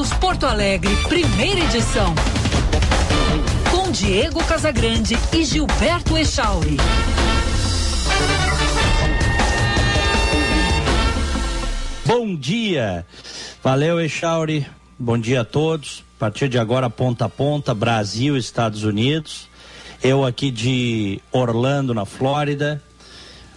News Porto Alegre, primeira edição. Com Diego Casagrande e Gilberto Echauri. Bom dia. Valeu, Echauri. Bom dia a todos. A partir de agora, ponta a ponta, Brasil, Estados Unidos. Eu aqui de Orlando, na Flórida.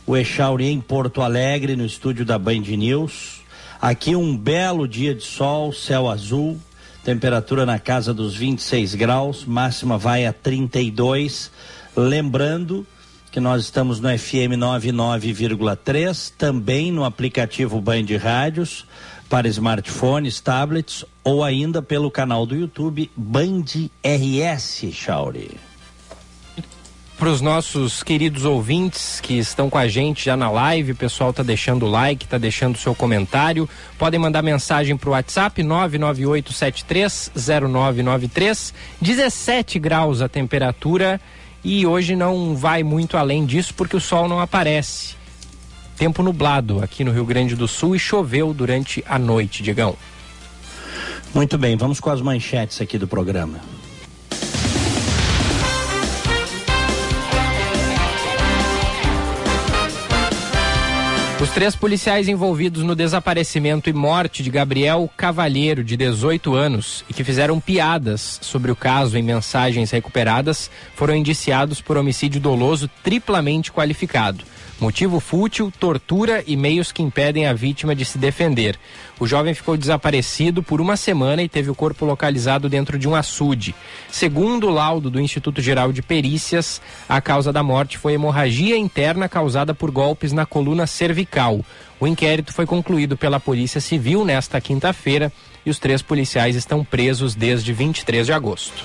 O Echauri em Porto Alegre, no estúdio da Band News. Aqui um belo dia de sol, céu azul, temperatura na casa dos 26 graus, máxima vai a 32. Lembrando que nós estamos no FM 99,3, também no aplicativo Band Rádios para smartphones, tablets ou ainda pelo canal do YouTube Band RS, Chauri. Para os nossos queridos ouvintes que estão com a gente já na live, o pessoal está deixando o like, está deixando o seu comentário. Podem mandar mensagem para o WhatsApp 998730993. 17 graus a temperatura e hoje não vai muito além disso porque o sol não aparece. Tempo nublado aqui no Rio Grande do Sul e choveu durante a noite, Diegão. Muito bem, vamos com as manchetes aqui do programa. Os três policiais envolvidos no desaparecimento e morte de Gabriel Cavalheiro, de 18 anos, e que fizeram piadas sobre o caso em mensagens recuperadas, foram indiciados por homicídio doloso triplamente qualificado. Motivo fútil, tortura e meios que impedem a vítima de se defender. O jovem ficou desaparecido por uma semana e teve o corpo localizado dentro de um açude. Segundo o laudo do Instituto Geral de Perícias, a causa da morte foi hemorragia interna causada por golpes na coluna cervical. O inquérito foi concluído pela Polícia Civil nesta quinta-feira e os três policiais estão presos desde 23 de agosto.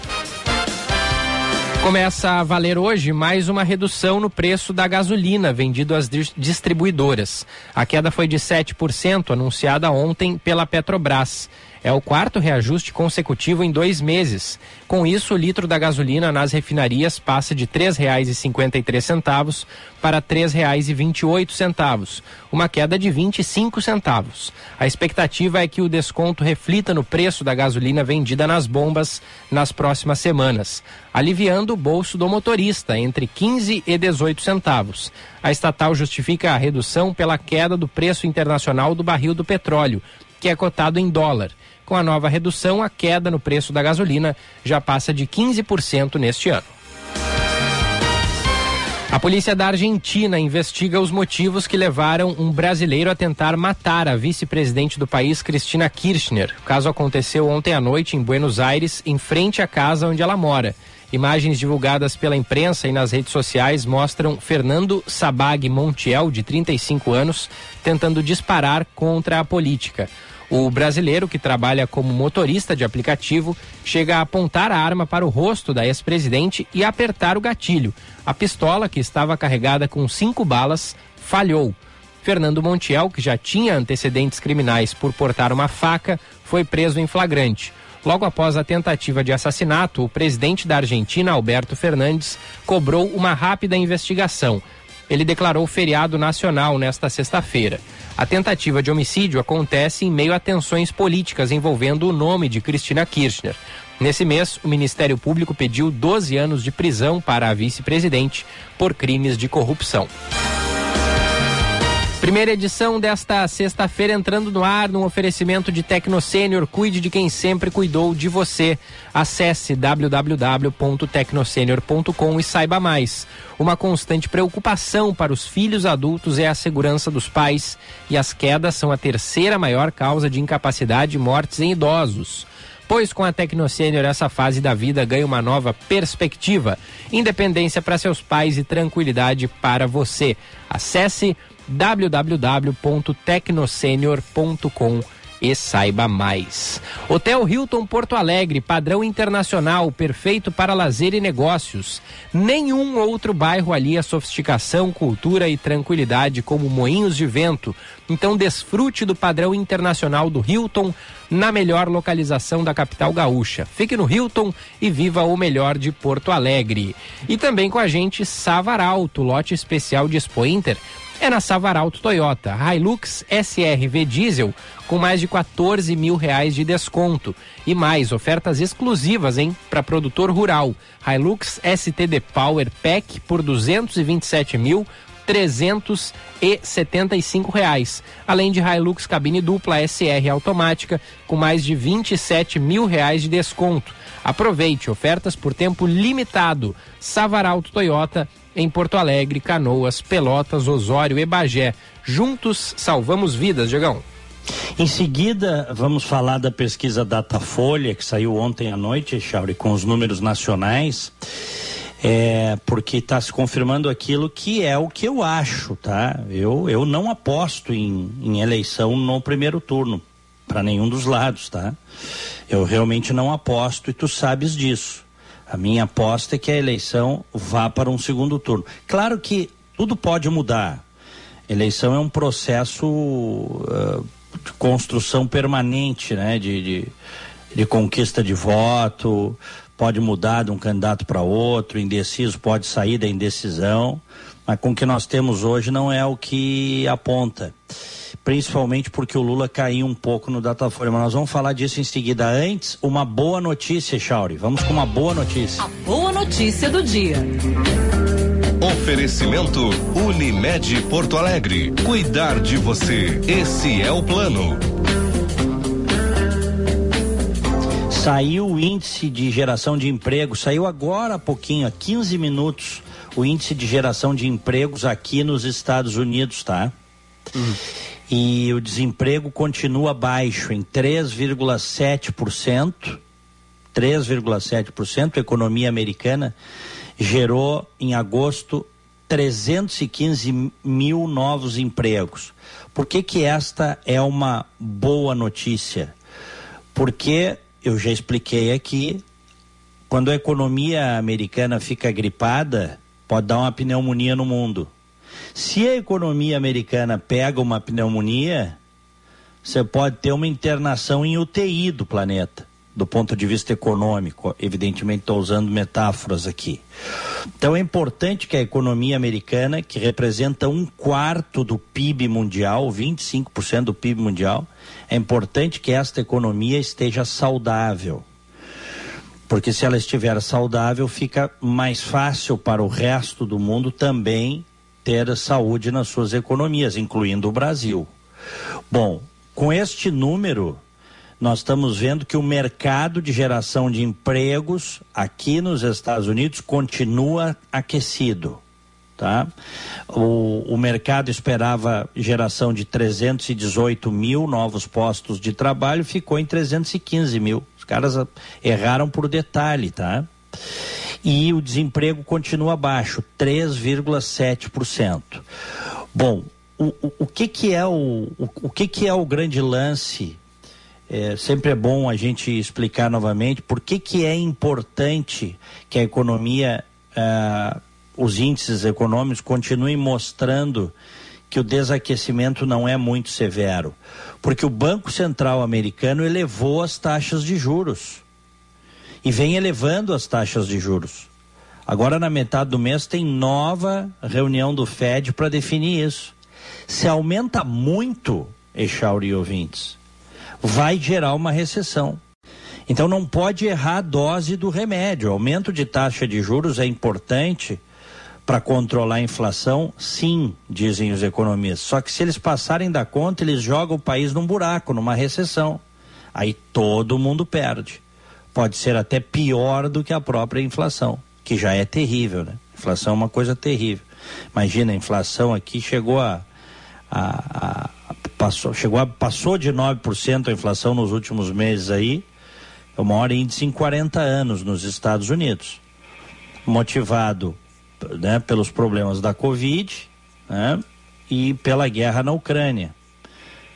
Começa a valer hoje mais uma redução no preço da gasolina vendido às distribuidoras. A queda foi de 7%, anunciada ontem pela Petrobras. É o quarto reajuste consecutivo em dois meses. Com isso, o litro da gasolina nas refinarias passa de R$ 3,53 para R$ 3,28, uma queda de 25 centavos. A expectativa é que o desconto reflita no preço da gasolina vendida nas bombas nas próximas semanas, aliviando o bolso do motorista entre 15 e 18 centavos. A estatal justifica a redução pela queda do preço internacional do barril do petróleo, que é cotado em dólar. Com a nova redução, a queda no preço da gasolina já passa de 15% neste ano. A polícia da Argentina investiga os motivos que levaram um brasileiro a tentar matar a vice-presidente do país, Cristina Kirchner. O caso aconteceu ontem à noite em Buenos Aires, em frente à casa onde ela mora. Imagens divulgadas pela imprensa e nas redes sociais mostram Fernando Sabag Montiel, de 35 anos, tentando disparar contra a política. O brasileiro, que trabalha como motorista de aplicativo, chega a apontar a arma para o rosto da ex-presidente e apertar o gatilho. A pistola, que estava carregada com cinco balas, falhou. Fernando Montiel, que já tinha antecedentes criminais por portar uma faca, foi preso em flagrante. Logo após a tentativa de assassinato, o presidente da Argentina, Alberto Fernandes, cobrou uma rápida investigação. Ele declarou feriado nacional nesta sexta-feira. A tentativa de homicídio acontece em meio a tensões políticas envolvendo o nome de Cristina Kirchner. Nesse mês, o Ministério Público pediu 12 anos de prisão para a vice-presidente por crimes de corrupção. Primeira edição desta sexta-feira entrando no ar num oferecimento de Tecnosênior. Cuide de quem sempre cuidou de você. Acesse www.tecnosenior.com e saiba mais. Uma constante preocupação para os filhos adultos é a segurança dos pais e as quedas são a terceira maior causa de incapacidade e mortes em idosos pois com a Tecnosênior essa fase da vida ganha uma nova perspectiva, independência para seus pais e tranquilidade para você. Acesse www.tecnosenior.com e saiba mais. Hotel Hilton Porto Alegre, padrão internacional, perfeito para lazer e negócios. Nenhum outro bairro alia sofisticação, cultura e tranquilidade como Moinhos de Vento. Então desfrute do padrão internacional do Hilton na melhor localização da capital gaúcha. Fique no Hilton e viva o melhor de Porto Alegre. E também com a gente Savaralto, lote especial de Expo Inter é na Savaralto Toyota. Hilux SRV Diesel com mais de 14 mil reais de desconto. E mais, ofertas exclusivas, hein? Para produtor rural. Hilux STD Power Pack por 227 mil. 375 reais, além de Hilux cabine dupla SR automática com mais de 27 mil reais de desconto. Aproveite ofertas por tempo limitado. Savaralto Toyota em Porto Alegre, Canoas, Pelotas, Osório e Bagé. Juntos salvamos vidas, Diegão. Em seguida, vamos falar da pesquisa Datafolha, que saiu ontem à noite, Chauri, com os números nacionais. É, porque está se confirmando aquilo que é o que eu acho, tá? Eu, eu não aposto em, em eleição no primeiro turno, para nenhum dos lados, tá? Eu realmente não aposto e tu sabes disso. A minha aposta é que a eleição vá para um segundo turno. Claro que tudo pode mudar. Eleição é um processo uh, de construção permanente, né? De, de, de, conquista de voto, pode mudar de um candidato para outro, indeciso pode sair da indecisão, mas com o que nós temos hoje não é o que aponta. Principalmente porque o Lula caiu um pouco no Datafolha, mas nós vamos falar disso em seguida. Antes, uma boa notícia, Chauri. Vamos com uma boa notícia. A boa notícia do dia. Oferecimento Unimed Porto Alegre. Cuidar de você. Esse é o plano. Saiu o índice de geração de emprego, saiu agora há pouquinho, há 15 minutos, o índice de geração de empregos aqui nos Estados Unidos, tá? Uhum. E o desemprego continua baixo, em 3,7%. 3,7%. A economia americana gerou em agosto 315 mil novos empregos. Por que, que esta é uma boa notícia? Porque eu já expliquei aqui, quando a economia americana fica gripada, pode dar uma pneumonia no mundo. Se a economia americana pega uma pneumonia, você pode ter uma internação em UTI do planeta, do ponto de vista econômico. Evidentemente, estou usando metáforas aqui. Então, é importante que a economia americana, que representa um quarto do PIB mundial, 25% do PIB mundial, é importante que esta economia esteja saudável. Porque se ela estiver saudável, fica mais fácil para o resto do mundo também ter saúde nas suas economias, incluindo o Brasil. Bom, com este número, nós estamos vendo que o mercado de geração de empregos aqui nos Estados Unidos continua aquecido. Tá? O, o mercado esperava geração de 318 mil novos postos de trabalho, ficou em 315 mil. Os caras erraram por detalhe, tá? E o desemprego continua baixo, 3,7%. Bom, o, o, o, que que é o, o, o que que é o grande lance? É, sempre é bom a gente explicar novamente por que que é importante que a economia uh, os índices econômicos continuem mostrando que o desaquecimento não é muito severo, porque o Banco Central americano elevou as taxas de juros e vem elevando as taxas de juros. Agora, na metade do mês, tem nova reunião do Fed para definir isso. Se aumenta muito, Echauri ouvintes, vai gerar uma recessão. Então, não pode errar a dose do remédio. Aumento de taxa de juros é importante para controlar a inflação? Sim, dizem os economistas. Só que se eles passarem da conta, eles jogam o país num buraco, numa recessão. Aí todo mundo perde. Pode ser até pior do que a própria inflação, que já é terrível, né? Inflação é uma coisa terrível. Imagina, a inflação aqui chegou a, a, a passou, chegou a, passou de 9% a inflação nos últimos meses aí, é o maior índice em 40 anos nos Estados Unidos. Motivado né, pelos problemas da Covid né, e pela guerra na Ucrânia,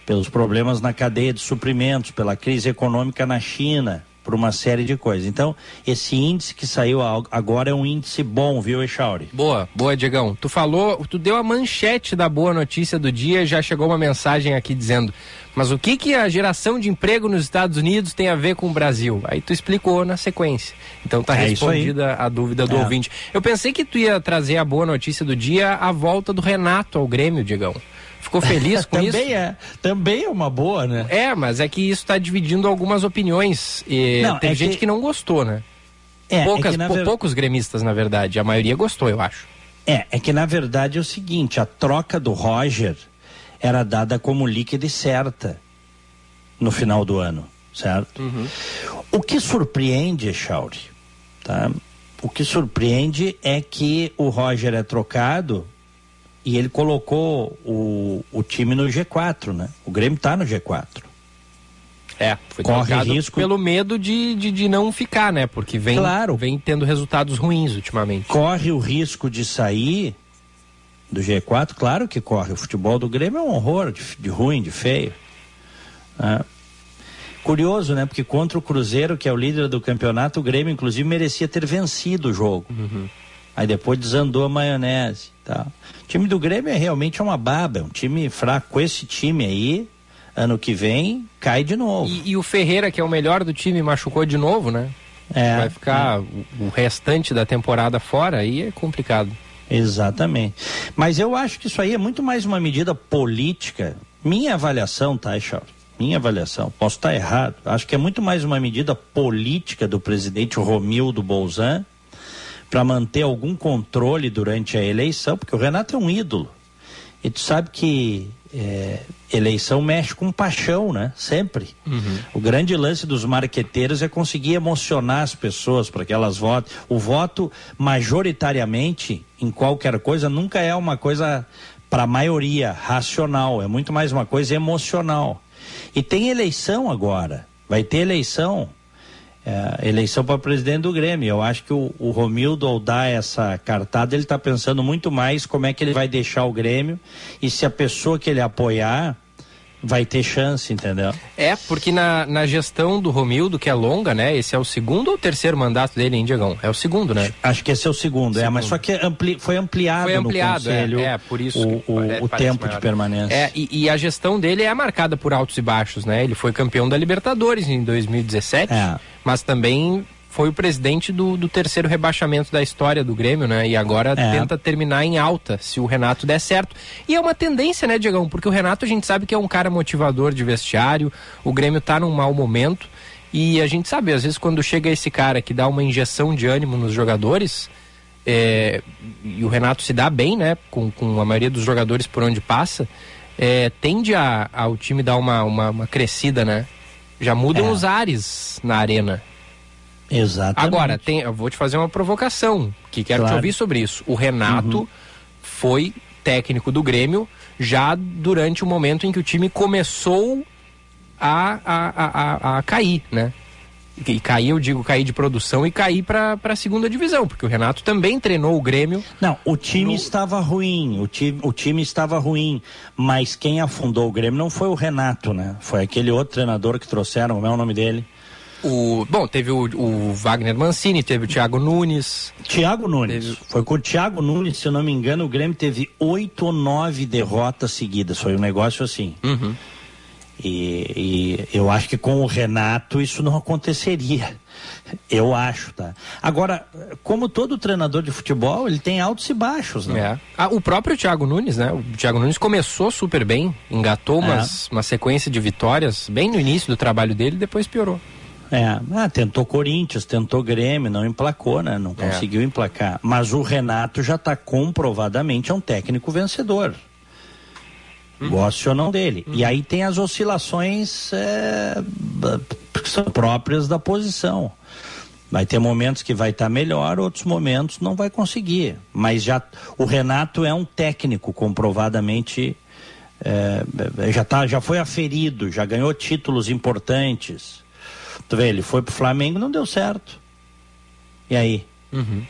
pelos problemas na cadeia de suprimentos, pela crise econômica na China. Por uma série de coisas. Então, esse índice que saiu agora é um índice bom, viu, Echauri? Boa, boa, Diegão. Tu falou, tu deu a manchete da boa notícia do dia, já chegou uma mensagem aqui dizendo, mas o que que a geração de emprego nos Estados Unidos tem a ver com o Brasil? Aí tu explicou na sequência. Então tá é respondida a dúvida do é. ouvinte. Eu pensei que tu ia trazer a boa notícia do dia, a volta do Renato ao Grêmio, Diegão. Ficou feliz com também isso? Também é. Também é uma boa, né? É, mas é que isso está dividindo algumas opiniões. E não, tem é gente que... que... não gostou, né? É, é Poucas, é. Poucos gremistas, na verdade. A maioria gostou, eu acho. É, é que na verdade é o seguinte, a troca do Roger era dada como líquida e certa no final do ano, certo? Uhum. O que surpreende, Chauri, tá? O que surpreende é que o Roger é trocado e ele colocou o, o time no G4, né? O Grêmio está no G4. É, foi corre risco pelo medo de, de, de, não ficar, né? Porque vem, claro. vem tendo resultados ruins ultimamente. Corre o risco de sair do G4, claro que corre. O futebol do Grêmio é um horror de, de ruim, de feio. É. Curioso, né? Porque contra o Cruzeiro, que é o líder do campeonato, o Grêmio, inclusive, merecia ter vencido o jogo. Uhum. Aí depois desandou a maionese. Tá? O time do Grêmio é realmente uma baba, é um time fraco. Com esse time aí, ano que vem, cai de novo. E, e o Ferreira, que é o melhor do time, machucou de novo, né? É, Vai ficar é. o, o restante da temporada fora, aí é complicado. Exatamente. Mas eu acho que isso aí é muito mais uma medida política. Minha avaliação, tá, Charles? Minha avaliação. Posso estar errado. Acho que é muito mais uma medida política do presidente Romildo Bolzan para manter algum controle durante a eleição, porque o Renato é um ídolo. E tu sabe que é, eleição mexe com paixão, né? Sempre. Uhum. O grande lance dos marqueteiros é conseguir emocionar as pessoas para que elas votem. O voto, majoritariamente, em qualquer coisa, nunca é uma coisa para a maioria racional, é muito mais uma coisa emocional. E tem eleição agora. Vai ter eleição é, eleição para presidente do Grêmio. Eu acho que o, o Romildo, ao dar essa cartada, ele está pensando muito mais como é que ele vai deixar o Grêmio e se a pessoa que ele apoiar vai ter chance, entendeu? É, porque na, na gestão do Romildo, que é longa, né? Esse é o segundo ou terceiro mandato dele em Diegão? É o segundo, né? Acho que esse é o segundo, segundo. é, mas só que ampli, foi ampliado foi ampliado, no é, conselho é, é por isso o, o, o tempo maior. de permanência. É, e, e, a gestão dele é marcada por altos e baixos, né? Ele foi campeão da Libertadores em 2017, é. mas também foi o presidente do, do, terceiro rebaixamento da história do Grêmio, né? E agora é. tenta terminar em alta, se o Renato der certo. E é uma tendência, né, Diegão? Porque o Renato a gente sabe que é um cara motivador de vestiário, o Grêmio tá num mau momento. E a gente sabe, às vezes, quando chega esse cara que dá uma injeção de ânimo nos jogadores, é, e o Renato se dá bem, né? Com, com a maioria dos jogadores por onde passa, é, tende a, a, o time dar uma, uma, uma crescida, né? Já mudam é. os ares na arena. Exatamente. Agora, tem, eu vou te fazer uma provocação, que quero claro. te ouvir sobre isso. O Renato uhum. foi técnico do Grêmio já durante o momento em que o time começou a, a, a, a cair, né? E cair, eu digo cair de produção e cair para a segunda divisão, porque o Renato também treinou o Grêmio. Não, o time no... estava ruim, o time, o time estava ruim, mas quem afundou o Grêmio não foi o Renato, né? Foi aquele outro treinador que trouxeram, como é o nome dele? O, bom, teve o, o, Wagner Mancini, teve o Thiago Nunes. Thiago Nunes. Teve... Foi com o Thiago Nunes, se eu não me engano, o Grêmio teve oito ou nove derrotas seguidas. Foi um negócio assim. Uhum. E, e, eu acho que com o Renato isso não aconteceria. Eu acho, tá? Agora, como todo treinador de futebol, ele tem altos e baixos, né? É. Ah, o próprio Thiago Nunes, né? O Thiago Nunes começou super bem, engatou é. umas, uma sequência de vitórias bem no início do trabalho dele, depois piorou. É, ah, tentou Corinthians, tentou Grêmio, não emplacou, né? Não é. conseguiu emplacar. Mas o Renato já está comprovadamente é um técnico vencedor. Uhum. Goste ou não dele. Uhum. E aí tem as oscilações é, que são próprias da posição. Vai ter momentos que vai estar tá melhor, outros momentos não vai conseguir. Mas já o Renato é um técnico comprovadamente é, já tá, já foi aferido, já ganhou títulos importantes. Tu vê, ele foi pro Flamengo não deu certo. E aí? Uhum.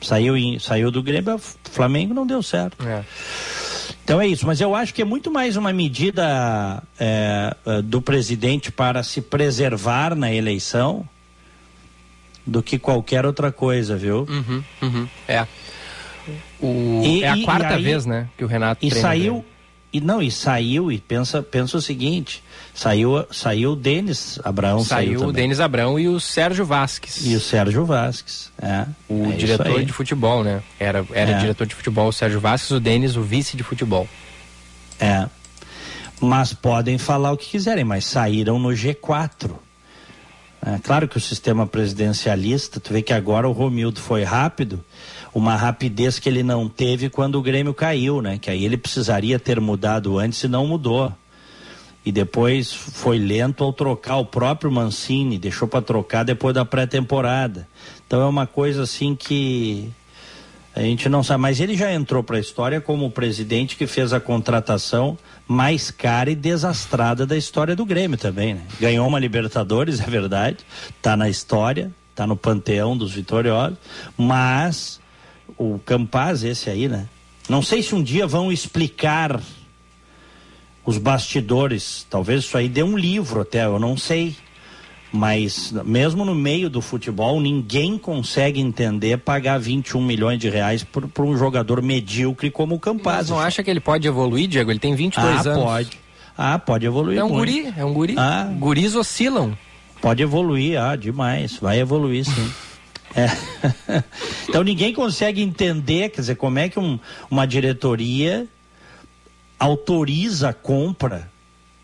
Saiu, em, saiu do Grêmio, Flamengo não deu certo. É. Então é isso, mas eu acho que é muito mais uma medida é, é do presidente para se preservar na eleição do que qualquer outra coisa, viu? Uhum, uhum, é. O, e, é a quarta aí, vez, né, que o Renato E saiu, e não, e saiu, e pensa, pensa o seguinte, saiu, saiu o Denis Abraão. Saiu, saiu o Denis Abraão e o Sérgio Vasques. E o Sérgio Vasques, é. O é diretor de futebol, né? Era, era é. diretor de futebol o Sérgio Vasques, o Denis o vice de futebol. É. Mas podem falar o que quiserem, mas saíram no G4. É, claro que o sistema presidencialista, tu vê que agora o Romildo foi rápido, uma rapidez que ele não teve quando o Grêmio caiu, né? Que aí ele precisaria ter mudado antes e não mudou. E depois foi lento ao trocar o próprio Mancini, deixou para trocar depois da pré-temporada. Então é uma coisa assim que a gente não sabe, mas ele já entrou para a história como o presidente que fez a contratação mais cara e desastrada da história do Grêmio também, né? Ganhou uma Libertadores, é verdade, tá na história, tá no panteão dos vitoriosos, mas o Campaz, esse aí, né? Não sei se um dia vão explicar os bastidores. Talvez isso aí dê um livro até, eu não sei. Mas mesmo no meio do futebol, ninguém consegue entender pagar 21 milhões de reais por, por um jogador medíocre como o Campaz. Mas não acha que ele pode evoluir, Diego? Ele tem 22 ah, anos. pode. Ah, pode evoluir. É um muito. guri, é um guri. Ah, Guris oscilam. Pode evoluir, ah, demais. Vai evoluir sim. É. então ninguém consegue entender, quer dizer, como é que um, uma diretoria autoriza a compra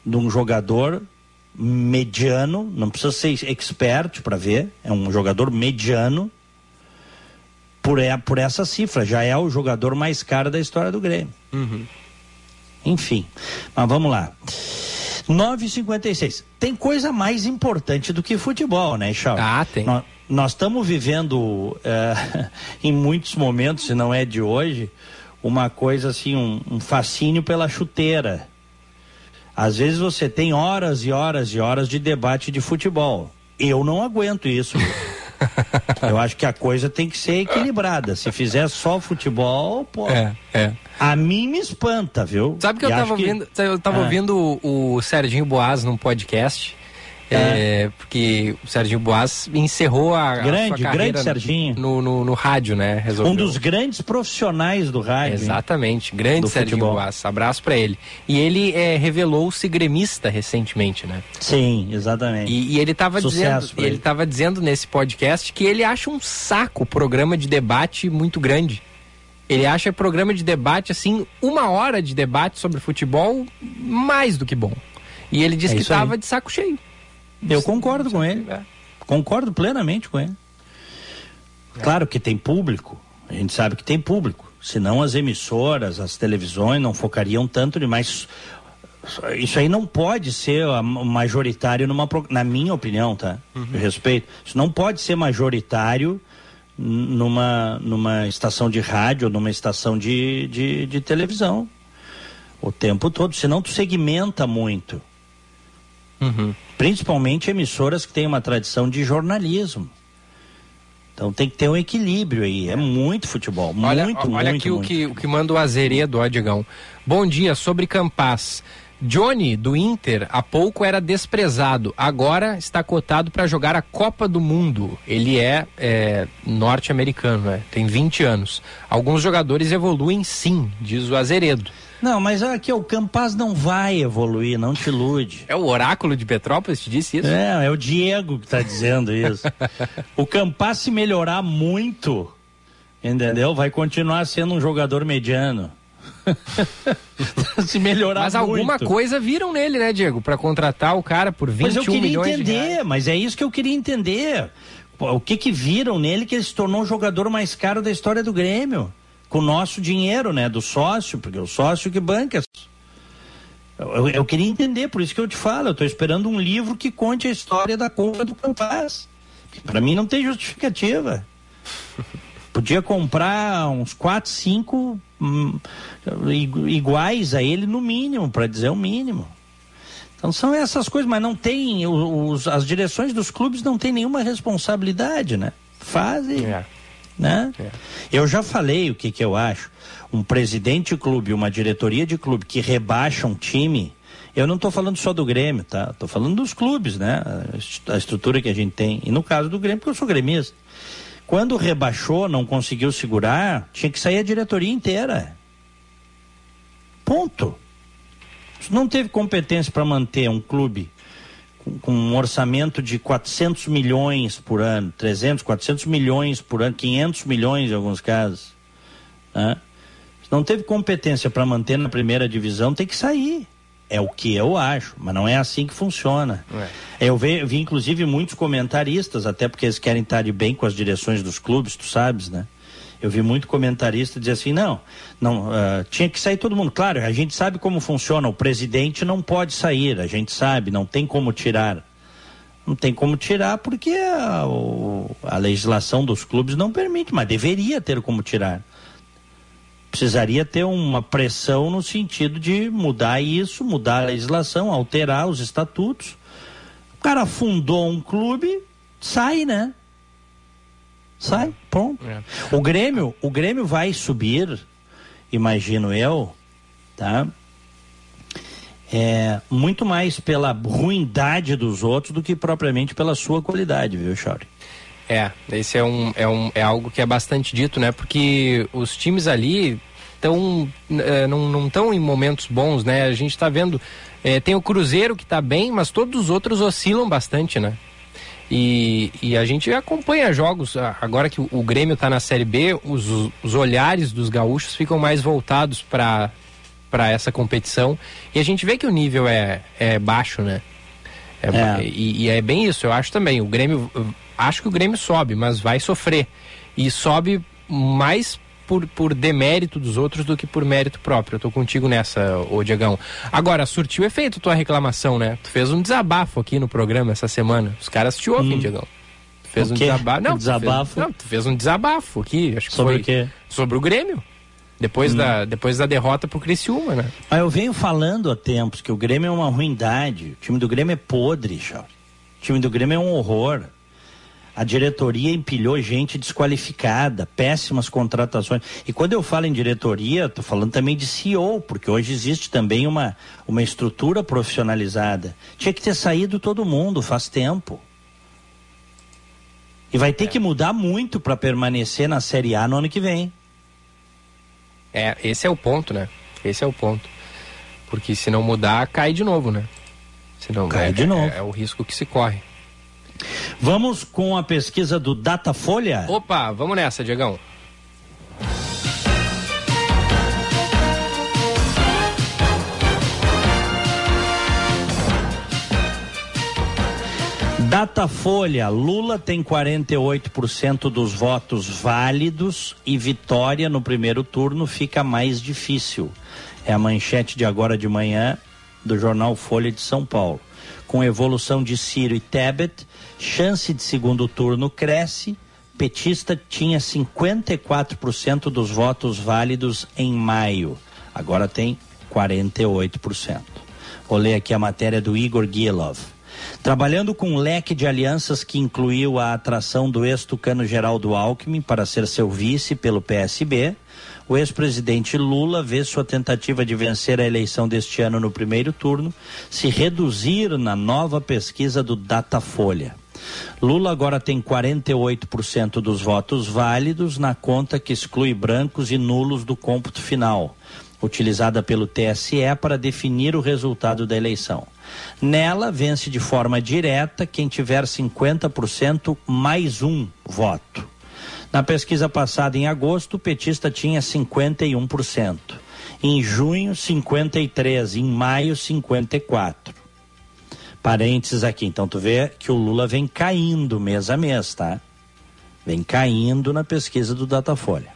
de um jogador mediano, não precisa ser expert para ver, é um jogador mediano por, é, por essa cifra, já é o jogador mais caro da história do Grêmio. Uhum. Enfim, mas vamos lá. 9h56. Tem coisa mais importante do que futebol, né, Charles? Ah, tem. Nós, nós estamos vivendo é, em muitos momentos, se não é de hoje, uma coisa assim, um, um fascínio pela chuteira. Às vezes você tem horas e horas e horas de debate de futebol. Eu não aguento isso. Eu acho que a coisa tem que ser equilibrada. Se fizer só futebol, pô. É, é. A mim me espanta, viu? Sabe que eu estava que... ouvindo, eu tava ah. ouvindo o, o Serginho Boas num podcast é. é. porque o Serginho Boas encerrou a, grande, a grande Serginho no, no, no, rádio, né? Resolveu. Um dos grandes profissionais do rádio. Exatamente, grande do Serginho futebol. Boas. Abraço para ele. E ele é, revelou-se gremista recentemente, né? Sim, exatamente. E, e ele estava dizendo, ele. ele tava dizendo nesse podcast que ele acha um saco o programa de debate muito grande. Ele acha programa de debate assim, uma hora de debate sobre futebol mais do que bom. E ele disse é que estava de saco cheio. Eu concordo com ele. É. Concordo plenamente com ele. Claro que tem público, a gente sabe que tem público. Senão as emissoras, as televisões não focariam tanto demais. Isso aí não pode ser majoritário numa, na minha opinião, tá? Uhum. Eu respeito. Isso não pode ser majoritário numa, numa estação de rádio, numa estação de, de, de televisão. O tempo todo, senão tu segmenta muito. Uhum. Principalmente emissoras que têm uma tradição de jornalismo. Então tem que ter um equilíbrio aí. É muito futebol. Olha, muito, olha muito, aqui muito. O, que, o que manda o Azeredo, ó, Digão. Bom dia, sobre Campas. Johnny, do Inter, há pouco era desprezado. Agora está cotado para jogar a Copa do Mundo. Ele é, é norte-americano, né? tem 20 anos. Alguns jogadores evoluem sim, diz o Azeredo. Não, mas aqui o Campaz não vai evoluir, não te ilude. É o oráculo de Petrópolis que te disse isso? É, é o Diego que está dizendo isso. o Campaz se melhorar muito, entendeu? Vai continuar sendo um jogador mediano. se melhorar Mas alguma muito. coisa viram nele, né, Diego? Para contratar o cara por 21 milhões Mas eu queria entender, mas é isso que eu queria entender. O que que viram nele que ele se tornou o jogador mais caro da história do Grêmio? Com o nosso dinheiro, né? Do sócio, porque é o sócio que banca. Eu, eu queria entender, por isso que eu te falo, eu estou esperando um livro que conte a história da compra do Campaz. Para mim não tem justificativa. Podia comprar uns 4, 5 hum, iguais a ele no mínimo, para dizer o mínimo. Então são essas coisas, mas não tem, os, as direções dos clubes não têm nenhuma responsabilidade, né? Fazem. É né? É. Eu já falei o que, que eu acho. Um presidente de clube, uma diretoria de clube que rebaixa um time, Eu não estou falando só do Grêmio, tá? Estou falando dos clubes, né? A estrutura que a gente tem. E no caso do Grêmio, porque eu sou gremista. Quando rebaixou, não conseguiu segurar, tinha que sair a diretoria inteira. Ponto. Não teve competência para manter um clube com, um orçamento de 400 milhões por ano, 300, 400 milhões por ano, 500 milhões em alguns casos. Né? Não teve competência para manter na primeira divisão, tem que sair. É o que eu acho, mas não é assim que funciona. É. Eu, vi, vi, inclusive, muitos comentaristas, até porque eles querem estar de bem com as direções dos clubes, tu sabes, né? Eu vi muito comentarista dizer assim, não, não uh, tinha que sair todo mundo. Claro, a gente sabe como funciona. O presidente não pode sair, a gente sabe, não tem como tirar. Não tem como tirar porque a, a legislação dos clubes não permite, mas deveria ter como tirar. Precisaria ter uma pressão no sentido de mudar isso, mudar a legislação, alterar os estatutos. O cara fundou um clube, sai, né? Sai, pronto. É. O Grêmio, o Grêmio vai subir, imagino eu, tá? É, muito mais pela ruindade dos outros do que propriamente pela sua qualidade, viu, Chauri? É, esse é, um, é, um, é algo que é bastante dito, né? Porque os times ali tão, é, não estão em momentos bons, né? A gente está vendo, é, tem o Cruzeiro que está bem, mas todos os outros oscilam bastante, né? E, e a gente acompanha jogos. Agora que o, o Grêmio está na Série B, os, os olhares dos gaúchos ficam mais voltados para para essa competição e a gente vê que o nível é, é baixo, né? É, é. E, e, é bem isso, eu acho também. O Grêmio, acho que o Grêmio sobe, mas vai sofrer. E sobe mais por, por demérito dos outros do que por mérito próprio. Eu tô contigo nessa, ô Diegão. Agora, surtiu efeito tua reclamação, né? Tu fez um desabafo aqui no programa essa semana. Os caras te ouvem, hum. Diegão. Tu fez um desabafo. Não, desabafo? Tu fez, não, tu fez um desabafo aqui. Acho que sobre foi o quê? Sobre o Grêmio. Depois, hum. da, depois da derrota pro Criciúma, né? Mas eu venho falando há tempos que o Grêmio é uma ruindade. O time do Grêmio é podre, Charles. O time do Grêmio é um horror. A diretoria empilhou gente desqualificada, péssimas contratações. E quando eu falo em diretoria, estou falando também de CEO, porque hoje existe também uma, uma estrutura profissionalizada. Tinha que ter saído todo mundo faz tempo. E vai ter é. que mudar muito para permanecer na Série A no ano que vem. É, esse é o ponto, né? Esse é o ponto. Porque se não mudar, cai de novo, né? Senão, cai é, de novo. É, é o risco que se corre. Vamos com a pesquisa do Datafolha? Opa, vamos nessa, Diegão. Datafolha, Lula tem 48% dos votos válidos e vitória no primeiro turno fica mais difícil. É a manchete de agora de manhã do jornal Folha de São Paulo. Com evolução de Ciro e Tebet, chance de segundo turno cresce. Petista tinha 54% dos votos válidos em maio, agora tem 48%. Vou ler aqui a matéria do Igor Gilov. Trabalhando com um leque de alianças que incluiu a atração do ex-tucano Geraldo Alckmin para ser seu vice pelo PSB, o ex-presidente Lula vê sua tentativa de vencer a eleição deste ano no primeiro turno se reduzir na nova pesquisa do Datafolha. Lula agora tem 48% dos votos válidos na conta que exclui brancos e nulos do cômputo final, utilizada pelo TSE para definir o resultado da eleição. Nela, vence de forma direta quem tiver 50% mais um voto. Na pesquisa passada, em agosto, o petista tinha 51%. Em junho, 53%. Em maio, 54%. Parênteses aqui. Então, tu vê que o Lula vem caindo mês a mês, tá? Vem caindo na pesquisa do Datafolha.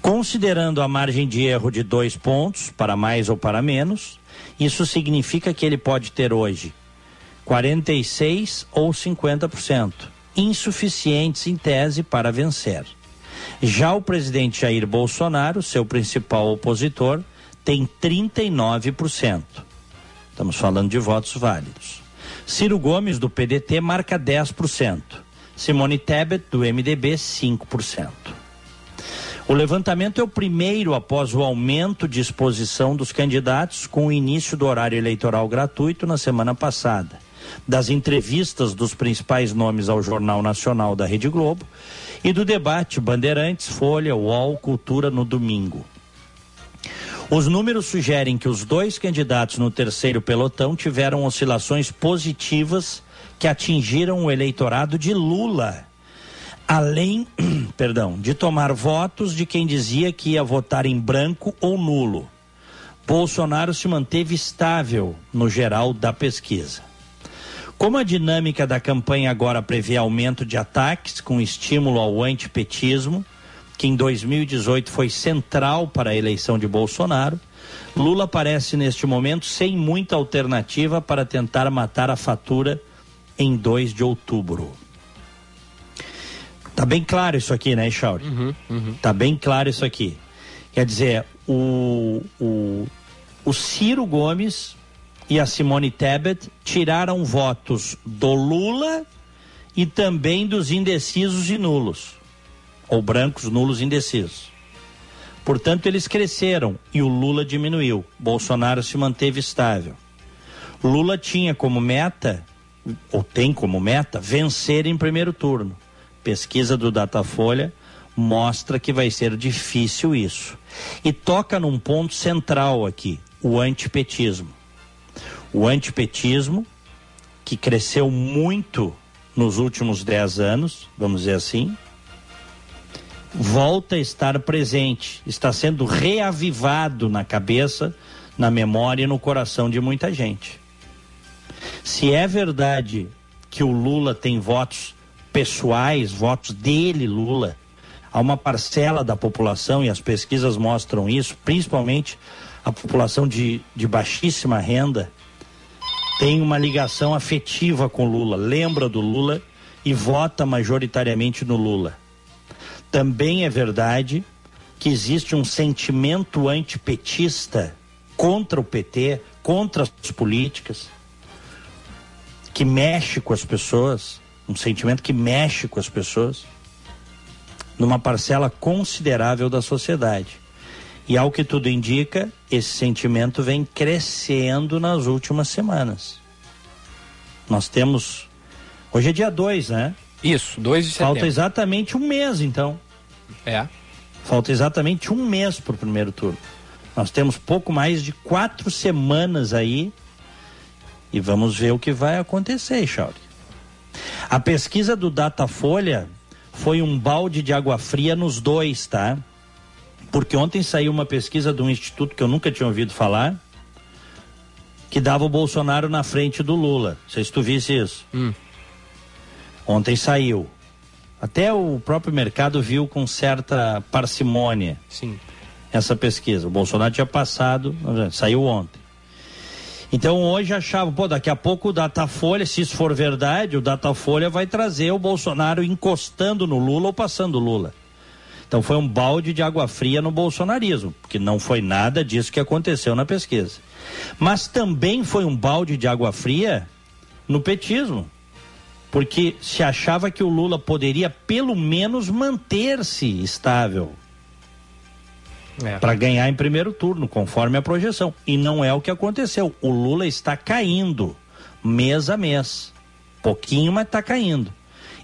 Considerando a margem de erro de dois pontos, para mais ou para menos, isso significa que ele pode ter hoje 46% ou 50% insuficientes em tese para vencer. Já o presidente Jair Bolsonaro, seu principal opositor, tem 39%. Estamos falando de votos válidos. Ciro Gomes, do PDT, marca 10%. Simone Tebet, do MDB, 5%. O levantamento é o primeiro após o aumento de exposição dos candidatos com o início do horário eleitoral gratuito na semana passada, das entrevistas dos principais nomes ao Jornal Nacional da Rede Globo e do debate Bandeirantes, Folha, UOL, Cultura no domingo. Os números sugerem que os dois candidatos no terceiro pelotão tiveram oscilações positivas que atingiram o eleitorado de Lula além, perdão, de tomar votos de quem dizia que ia votar em branco ou nulo. Bolsonaro se manteve estável no geral da pesquisa. Como a dinâmica da campanha agora prevê aumento de ataques com estímulo ao antipetismo, que em 2018 foi central para a eleição de Bolsonaro, Lula parece neste momento sem muita alternativa para tentar matar a fatura em 2 de outubro. Tá bem claro isso aqui, né, Chauri? Uhum, uhum. Tá bem claro isso aqui. Quer dizer, o, o, o Ciro Gomes e a Simone Tebet tiraram votos do Lula e também dos indecisos e nulos, ou brancos, nulos indecisos. Portanto, eles cresceram e o Lula diminuiu. Bolsonaro se manteve estável. Lula tinha como meta, ou tem como meta, vencer em primeiro turno pesquisa do Datafolha mostra que vai ser difícil isso. E toca num ponto central aqui, o antipetismo. O antipetismo, que cresceu muito nos últimos dez anos, vamos dizer assim, volta a estar presente, está sendo reavivado na cabeça, na memória e no coração de muita gente. Se é verdade que o Lula tem votos pessoais, votos dele, Lula, a uma parcela da população, e as pesquisas mostram isso, principalmente a população de, de baixíssima renda, tem uma ligação afetiva com Lula, lembra do Lula e vota majoritariamente no Lula. Também é verdade que existe um sentimento antipetista contra o PT, contra as políticas, que mexe com as pessoas um sentimento que mexe com as pessoas, numa parcela considerável da sociedade. E ao que tudo indica, esse sentimento vem crescendo nas últimas semanas. Nós temos. Hoje é dia 2, né? Isso, 2 de setembro. Falta exatamente um mês, então. É. Falta exatamente um mês para o primeiro turno. Nós temos pouco mais de quatro semanas aí. E vamos ver o que vai acontecer, Chauri. A pesquisa do Datafolha foi um balde de água fria nos dois, tá? Porque ontem saiu uma pesquisa de um instituto que eu nunca tinha ouvido falar, que dava o Bolsonaro na frente do Lula. Não sei se tu visse isso. Hum. Ontem saiu. Até o próprio mercado viu com certa parcimônia Sim. essa pesquisa. O Bolsonaro tinha passado, saiu ontem. Então hoje achava, pô, daqui a pouco o Datafolha, se isso for verdade, o Datafolha vai trazer o Bolsonaro encostando no Lula ou passando o Lula. Então foi um balde de água fria no bolsonarismo, porque não foi nada disso que aconteceu na pesquisa. Mas também foi um balde de água fria no petismo, porque se achava que o Lula poderia pelo menos manter-se estável é. para ganhar em primeiro turno, conforme a projeção. E não é o que aconteceu. O Lula está caindo mês a mês. Pouquinho, mas está caindo.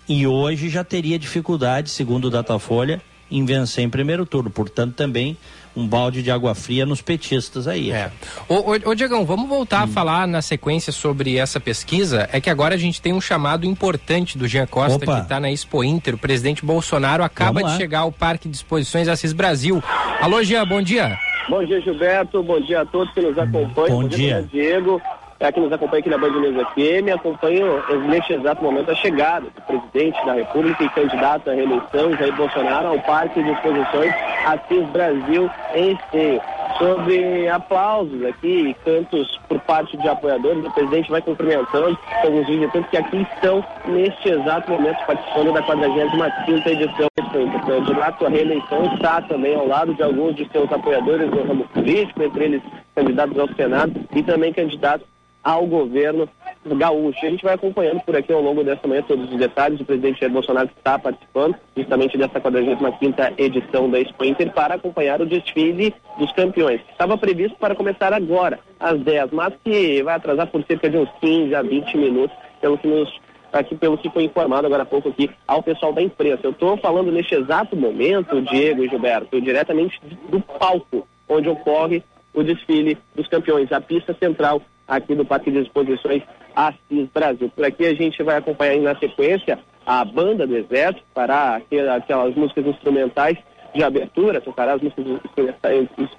E hoje já teria dificuldade, segundo o Datafolha, em vencer em primeiro turno. Portanto, também um balde de água fria nos petistas aí. É. Ô, ô, ô Diegão, vamos voltar hum. a falar na sequência sobre essa pesquisa. É que agora a gente tem um chamado importante do Jean Costa, Opa. que está na Expo Inter. O presidente Bolsonaro acaba de chegar ao Parque de Exposições Assis Brasil. Alô, Jean, bom dia. Bom dia, Gilberto. Bom dia a todos que nos acompanham. Bom, bom dia. dia, Diego é, que nos acompanha aqui na Band News FM, acompanham neste exato momento a chegada do presidente da República e candidato à reeleição, Jair Bolsonaro, ao Parque de Exposições Assis Brasil em Esteio. Sobre aplausos aqui e cantos por parte de apoiadores, o presidente vai cumprimentando alguns visitantes que aqui estão neste exato momento participando da 45 edição do candidato à reeleição está também ao lado de alguns de seus apoiadores no ramo político, entre eles candidatos ao Senado e também candidatos ao governo gaúcho. A gente vai acompanhando por aqui ao longo dessa manhã todos os detalhes. O presidente Jair Bolsonaro está participando justamente dessa 45ª edição da Expo Inter para acompanhar o desfile dos campeões. Estava previsto para começar agora, às 10, mas que vai atrasar por cerca de uns 15 a 20 minutos, pelo que nos aqui pelo que foi informado agora há pouco aqui ao pessoal da imprensa. Eu estou falando neste exato momento, Diego e Gilberto, diretamente do palco onde ocorre o desfile dos campeões, a pista central aqui do Parque de Exposições Assis Brasil. Por aqui a gente vai acompanhar na sequência a banda do Exército, fará aquelas músicas instrumentais de abertura, tocará as músicas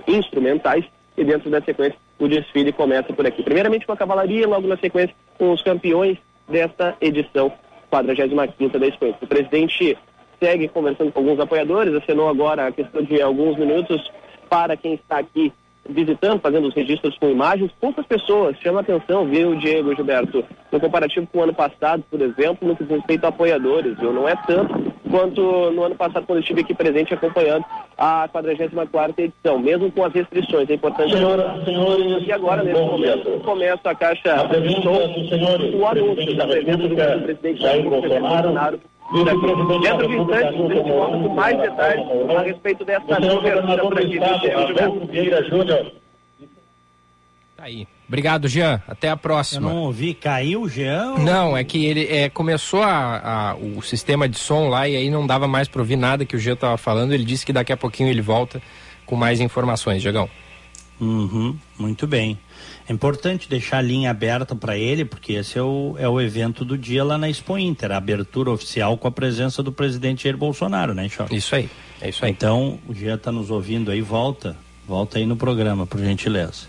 instrumentais e dentro da sequência o desfile começa por aqui. Primeiramente com a cavalaria, logo na sequência com os campeões desta edição 45 da Espanha. O presidente segue conversando com alguns apoiadores, acenou agora a questão de alguns minutos para quem está aqui visitando, fazendo os registros com imagens, poucas pessoas. Chama atenção, viu, Diego Gilberto? No comparativo com o ano passado, por exemplo, no que diz respeito a apoiadores, viu? Não é tanto quanto no ano passado, quando eu estive aqui presente acompanhando a 44 edição, mesmo com as restrições. É importante. Senhora, senhores, e agora, nesse momento, começa a caixa do o anúncio da presença do presidente Jair Bolsonaro Dentro de instantes, a gente volta com mais detalhes a respeito dessa cobertura por aqui. Vieira Júnior. Tá aí. Obrigado, Jean. Até a próxima. Eu não ouvi. Caiu o Jean? Ou... Não, é que ele é, começou a, a, o sistema de som lá e aí não dava mais para ouvir nada que o Jean estava falando. Ele disse que daqui a pouquinho ele volta com mais informações, Diegão. Uhum, muito bem. É importante deixar a linha aberta para ele, porque esse é o, é o evento do dia lá na Expo Inter, a abertura oficial com a presença do presidente Jair Bolsonaro, né, Choque? Isso aí, é isso aí. Então, o Gia está nos ouvindo aí, volta, volta aí no programa, por gentileza.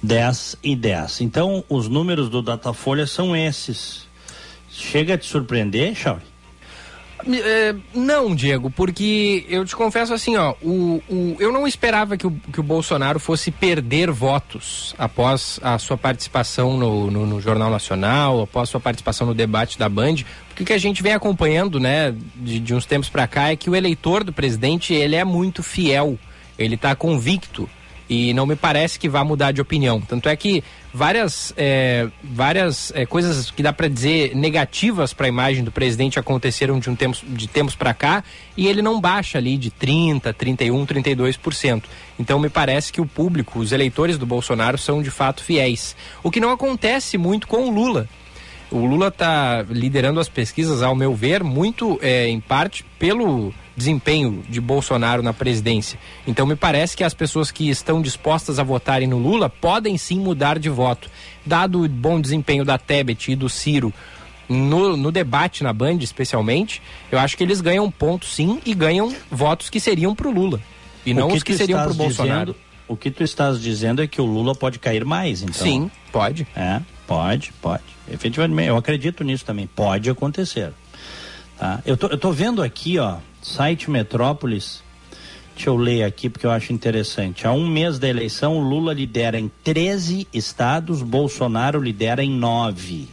10 e 10. Então, os números do Datafolha são esses. Chega a te surpreender, Chauri? É, não, Diego, porque eu te confesso assim, ó, o, o, eu não esperava que o, que o Bolsonaro fosse perder votos após a sua participação no, no, no Jornal Nacional, após sua participação no debate da Band, porque o que a gente vem acompanhando, né, de, de uns tempos para cá é que o eleitor do presidente, ele é muito fiel, ele está convicto. E não me parece que vá mudar de opinião. Tanto é que várias, é, várias é, coisas que dá para dizer negativas para a imagem do presidente aconteceram de um tempos de tempos para cá e ele não baixa ali de 30, 31, 32%. Então me parece que o público, os eleitores do Bolsonaro são de fato fiéis. O que não acontece muito com o Lula. O Lula está liderando as pesquisas, ao meu ver, muito é, em parte pelo desempenho de Bolsonaro na presidência. Então me parece que as pessoas que estão dispostas a votarem no Lula podem sim mudar de voto. Dado o bom desempenho da Tebet e do Ciro no, no debate na Band, especialmente, eu acho que eles ganham pontos sim e ganham votos que seriam para o Lula. E não os que seriam para o Bolsonaro. o que tu estás dizendo é que o Lula pode cair mais, então. Sim, pode. É, pode, pode. Efetivamente, eu acredito nisso também. Pode acontecer. Tá? Eu, tô, eu tô vendo aqui, ó, site Metrópolis. Deixa eu ler aqui porque eu acho interessante. Há um mês da eleição, Lula lidera em 13 estados, Bolsonaro lidera em 9.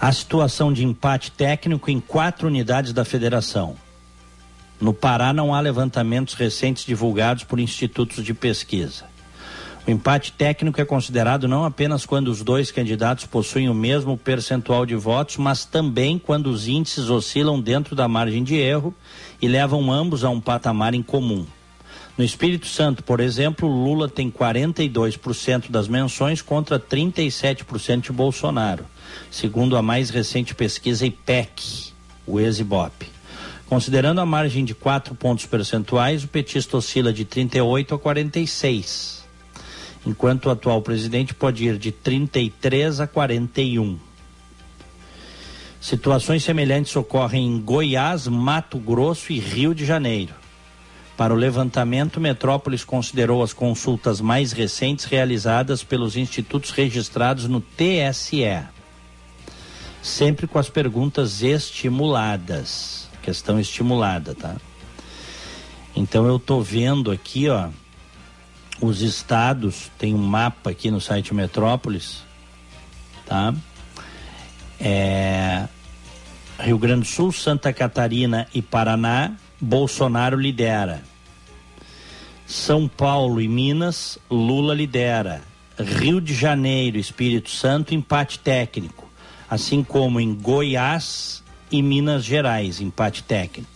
A situação de empate técnico em quatro unidades da federação. No Pará não há levantamentos recentes divulgados por institutos de pesquisa. O empate técnico é considerado não apenas quando os dois candidatos possuem o mesmo percentual de votos, mas também quando os índices oscilam dentro da margem de erro e levam ambos a um patamar em comum. No Espírito Santo, por exemplo, Lula tem 42% das menções contra 37% de Bolsonaro, segundo a mais recente pesquisa IPEC, o ex-IBOP. Considerando a margem de 4 pontos percentuais, o petista oscila de 38 a 46 enquanto o atual presidente pode ir de 33 a 41. Situações semelhantes ocorrem em Goiás, Mato Grosso e Rio de Janeiro. Para o levantamento, Metrópolis considerou as consultas mais recentes realizadas pelos institutos registrados no TSE. Sempre com as perguntas estimuladas. Questão estimulada, tá? Então eu tô vendo aqui, ó, os estados, tem um mapa aqui no site Metrópolis, tá? É, Rio Grande do Sul, Santa Catarina e Paraná, Bolsonaro lidera. São Paulo e Minas, Lula lidera. Rio de Janeiro, Espírito Santo, empate técnico. Assim como em Goiás e Minas Gerais, empate técnico.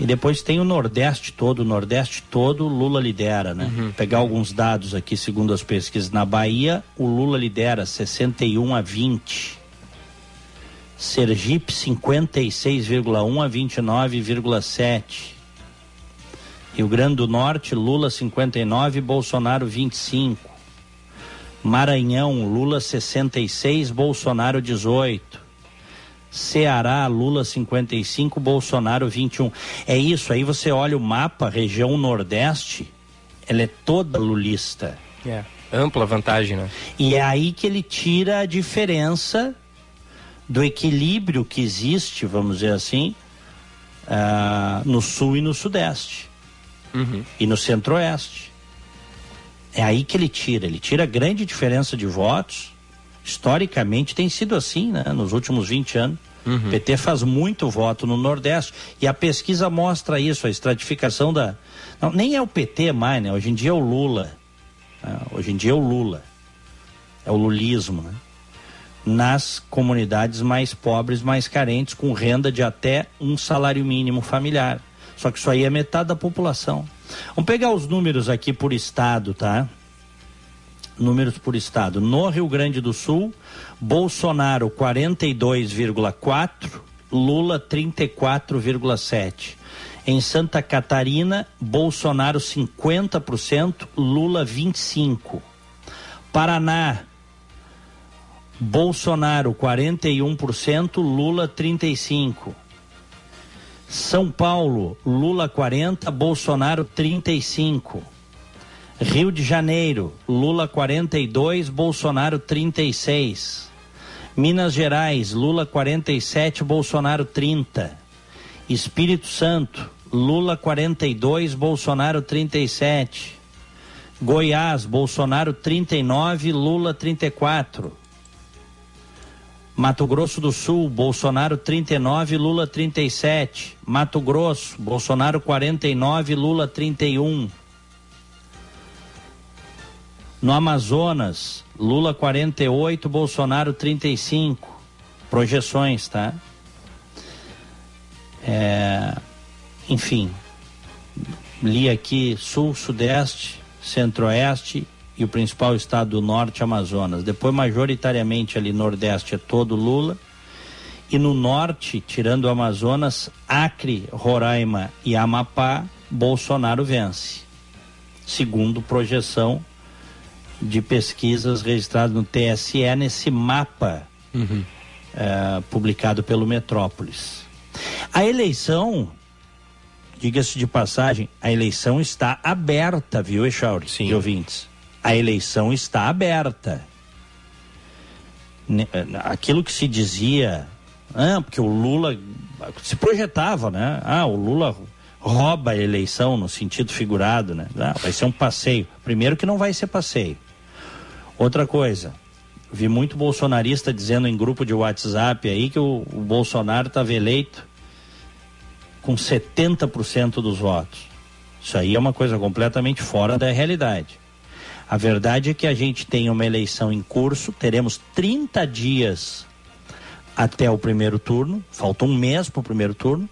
E depois tem o Nordeste todo, o Nordeste todo Lula lidera, né? Uhum. Pegar alguns dados aqui, segundo as pesquisas. Na Bahia, o Lula lidera 61 a 20. Sergipe 56,1 a 29,7. Rio Grande do Norte, Lula 59, Bolsonaro 25. Maranhão, Lula 66, Bolsonaro 18. Ceará, Lula 55, Bolsonaro 21. É isso, aí você olha o mapa, região Nordeste, ela é toda lulista. É, ampla vantagem, né? E é aí que ele tira a diferença do equilíbrio que existe, vamos dizer assim, uh, no Sul e no Sudeste. Uhum. E no Centro-Oeste. É aí que ele tira. Ele tira grande diferença de votos historicamente tem sido assim, né? Nos últimos 20 anos. Uhum. O PT faz muito voto no Nordeste e a pesquisa mostra isso, a estratificação da. Não, nem é o PT mais, né? Hoje em dia é o Lula. Né? Hoje em dia é o Lula. É o lulismo, né? Nas comunidades mais pobres, mais carentes, com renda de até um salário mínimo familiar. Só que isso aí é metade da população. Vamos pegar os números aqui por estado, tá? Números por estado. No Rio Grande do Sul, Bolsonaro 42,4, Lula 34,7. Em Santa Catarina, Bolsonaro 50%, Lula 25. Paraná, Bolsonaro 41%, Lula 35. São Paulo, Lula 40, Bolsonaro 35. Rio de Janeiro, Lula 42, Bolsonaro 36. Minas Gerais, Lula 47, Bolsonaro 30. Espírito Santo, Lula 42, Bolsonaro 37. Goiás, Bolsonaro 39, Lula 34. Mato Grosso do Sul, Bolsonaro 39, Lula 37. Mato Grosso, Bolsonaro 49, Lula 31. No Amazonas, Lula 48, Bolsonaro 35. Projeções, tá? É, enfim, li aqui Sul, Sudeste, Centro-Oeste e o principal estado do Norte, Amazonas. Depois, majoritariamente ali Nordeste é todo Lula. E no Norte, tirando o Amazonas, Acre, Roraima e Amapá, Bolsonaro vence. Segundo projeção de pesquisas registrado no TSE nesse mapa uhum. é, publicado pelo Metrópolis. A eleição, diga-se de passagem, a eleição está aberta, viu, Echauri? Sim. De ouvintes. A eleição está aberta. É, aquilo que se dizia, ah, porque o Lula se projetava, né? Ah, o Lula rouba a eleição no sentido figurado, né? Ah, vai ser um passeio. Primeiro que não vai ser passeio. Outra coisa, vi muito bolsonarista dizendo em grupo de WhatsApp aí que o, o Bolsonaro estava eleito com 70% dos votos. Isso aí é uma coisa completamente fora da realidade. A verdade é que a gente tem uma eleição em curso, teremos 30 dias até o primeiro turno, falta um mês para o primeiro turno.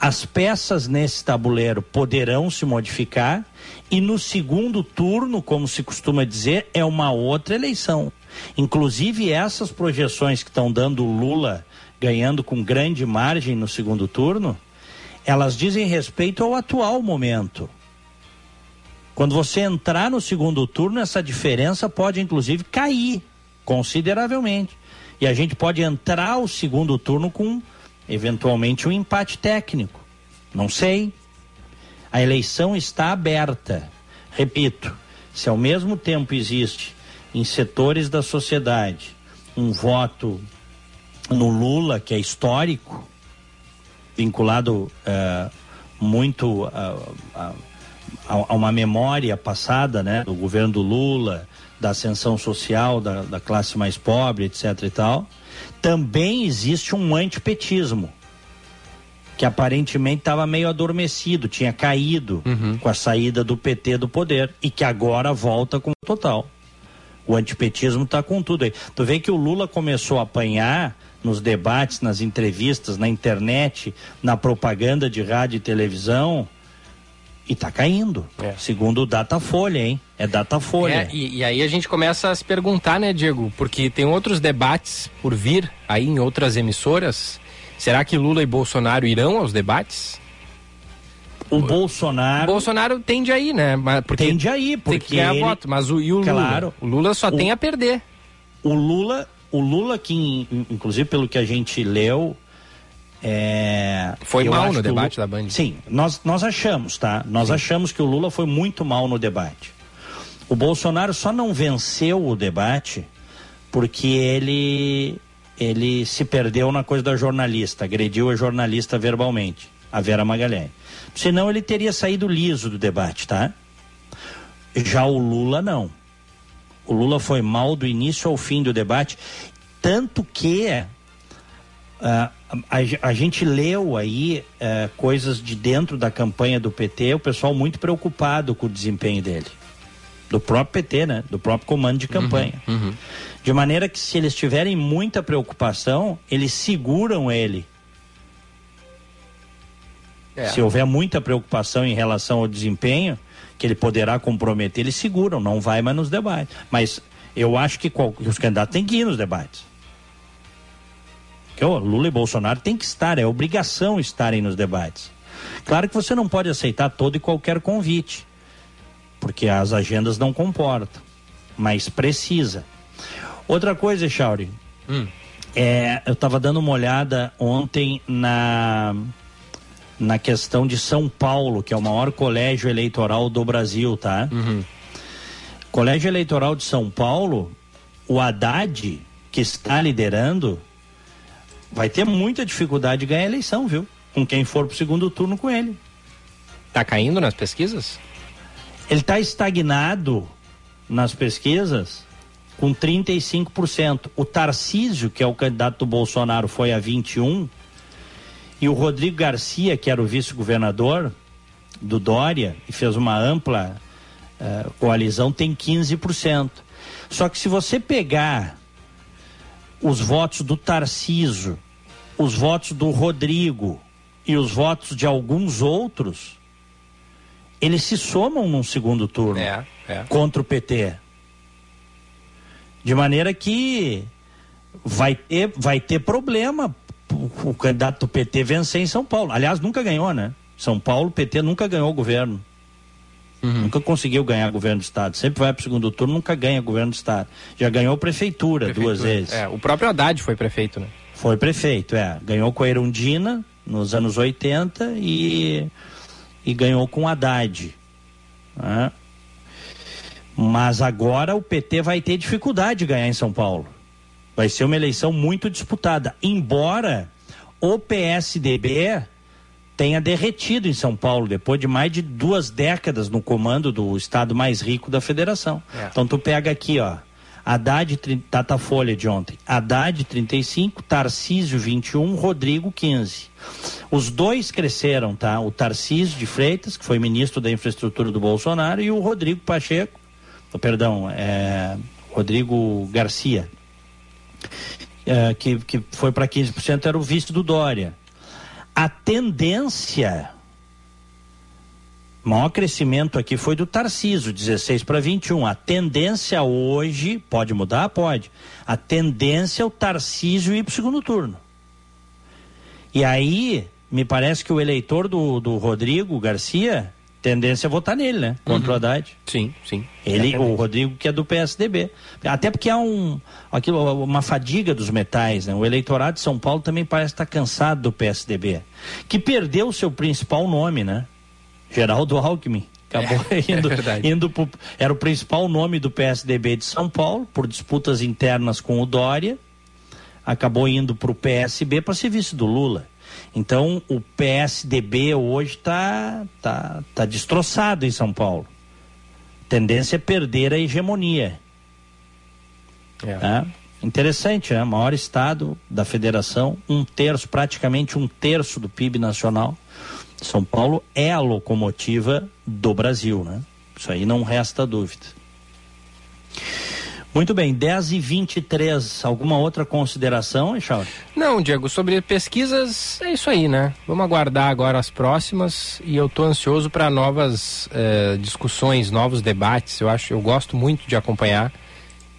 As peças nesse tabuleiro poderão se modificar e no segundo turno, como se costuma dizer, é uma outra eleição. Inclusive essas projeções que estão dando Lula ganhando com grande margem no segundo turno, elas dizem respeito ao atual momento. Quando você entrar no segundo turno, essa diferença pode inclusive cair consideravelmente. E a gente pode entrar o segundo turno com eventualmente um empate técnico. Não sei. A eleição está aberta. Repito, se ao mesmo tempo existe em setores da sociedade um voto no Lula, que é histórico, vinculado uh, muito uh, a, a, uma memória passada né, do governo do Lula, da ascensão social da, da classe mais pobre, etc. e tal também existe um antipetismo. Que aparentemente estava meio adormecido, tinha caído Uhum. com a saída do PT do poder e que agora volta com total. O antipetismo está com tudo aí. Tu vê que o Lula começou a apanhar nos debates, nas entrevistas, na internet, na propaganda de rádio e televisão e está caindo. É. Segundo o Datafolha, hein? É Datafolha. É, e, e aí a gente começa a se perguntar, né, Diego? Porque tem outros debates por vir aí em outras emissoras. Será que Lula e Bolsonaro irão aos debates? O Bolsonaro Bolsonaro tende a ir, né? Porque tende a ir, tem que porque ganhar ele- voto. Mas o, e o Claro. Lula? O Lula só O- tem a perder. o Lula, o Lula que in- inclusive pelo que a gente leu, é, Foi eu mal no o debate da Band. Sim, nós nós achamos, tá? Nós achamos que o Lula foi muito mal no debate. O Bolsonaro só não venceu o debate porque ele ele se perdeu na coisa da jornalista, agrediu a jornalista verbalmente, a Vera Magalhães. Senão ele teria saído liso do debate, tá? Já o Lula não. O Lula foi mal do início ao fim do debate, tanto que ah, a, a gente leu aí eh, coisas de dentro da campanha do PT, o pessoal muito preocupado com o desempenho dele. Do próprio PT, né? Do próprio comando de campanha. De maneira que se eles tiverem muita preocupação, eles seguram ele. É. Se houver muita preocupação em relação ao desempenho, que ele poderá comprometer, eles seguram, não vai mais nos debates. Mas eu acho que, qual- que os candidatos têm que ir nos debates. Que o Lula e Bolsonaro têm que estar, é obrigação estarem nos debates. Claro que você não pode aceitar todo e qualquer convite, porque as agendas não comportam, mas precisa. Outra coisa, Chauri, Hum. é, eu estava dando uma olhada ontem na na questão de São Paulo, que é o maior colégio eleitoral do Brasil, tá? Colégio Eleitoral de São Paulo, o Haddad, que está liderando, vai ter muita dificuldade de ganhar a eleição, viu? Com quem for pro segundo turno com ele. Tá caindo nas pesquisas? Ele está estagnado nas pesquisas com 35%. O Tarcísio, que é o candidato do Bolsonaro, foi a 21%. E o Rodrigo Garcia, que era o vice-governador do Dória, e fez uma ampla eh, coalizão, tem 15%. Só que se você pegar os votos do Tarcísio, os votos do Rodrigo e os votos de alguns outros, eles se somam num segundo turno É, é. contra o PT. De maneira que vai ter, vai ter problema o, candidato do PT vencer em São Paulo. Aliás, nunca ganhou, né? São Paulo, o PT nunca ganhou o governo. Nunca conseguiu ganhar governo do Estado. Sempre vai para o segundo turno, nunca ganha governo do Estado. Já ganhou prefeitura, duas Prefeitura. vezes. É, o próprio Haddad foi prefeito, né? Foi prefeito, é. Ganhou com a Erundina nos anos 80 e, e ganhou com Haddad. né? Mas agora o PT vai ter dificuldade de ganhar em São Paulo. Vai ser uma eleição muito disputada. Embora o PSDB tenha derretido em São Paulo, depois de mais de duas décadas no comando do estado mais rico da federação. É. Então tu pega aqui, ó. Haddad, Datafolha de ontem. Haddad 35, Tarcísio 21, Rodrigo 15. Os dois cresceram, tá? O Tarcísio de Freitas, que foi ministro da Infraestrutura do Bolsonaro, e o Rodrigo Pacheco, oh, perdão, é, Rodrigo Garcia, é, que, que foi para 15%, era o vice do Dória. A tendência o maior crescimento aqui foi do Tarciso, 16 para 21. A tendência hoje, pode mudar? Pode. A tendência é o Tarcísio ir para o segundo turno. E aí, me parece que o eleitor do, do Rodrigo Garcia, tendência é votar nele, né? Contra o Haddad. Sim, sim. Ele, o Rodrigo, que é do PSDB. Até porque há um, aquilo, uma fadiga dos metais, né? O eleitorado de São Paulo também parece estar cansado do PSDB. Que perdeu o seu principal nome, né? Geraldo Alckmin. Acabou É, é indo, verdade. indo pro, era o principal nome do PSDB de São Paulo, por disputas internas com o Dória. Acabou indo para o PSB para ser vice do Lula. Então, o PSDB hoje está tá, tá destroçado em São Paulo tendência é perder a hegemonia. É. né? Interessante, né? Maior estado da federação, um terço, praticamente um terço do PIB nacional. São Paulo é a locomotiva do Brasil, né? Isso aí não resta dúvida. Muito bem, 10 e 23 alguma outra consideração, Echauri? Não, Diego, sobre pesquisas é isso aí, né? Vamos aguardar agora as próximas e eu tô ansioso para novas eh, discussões, novos debates. Eu acho, eu gosto muito de acompanhar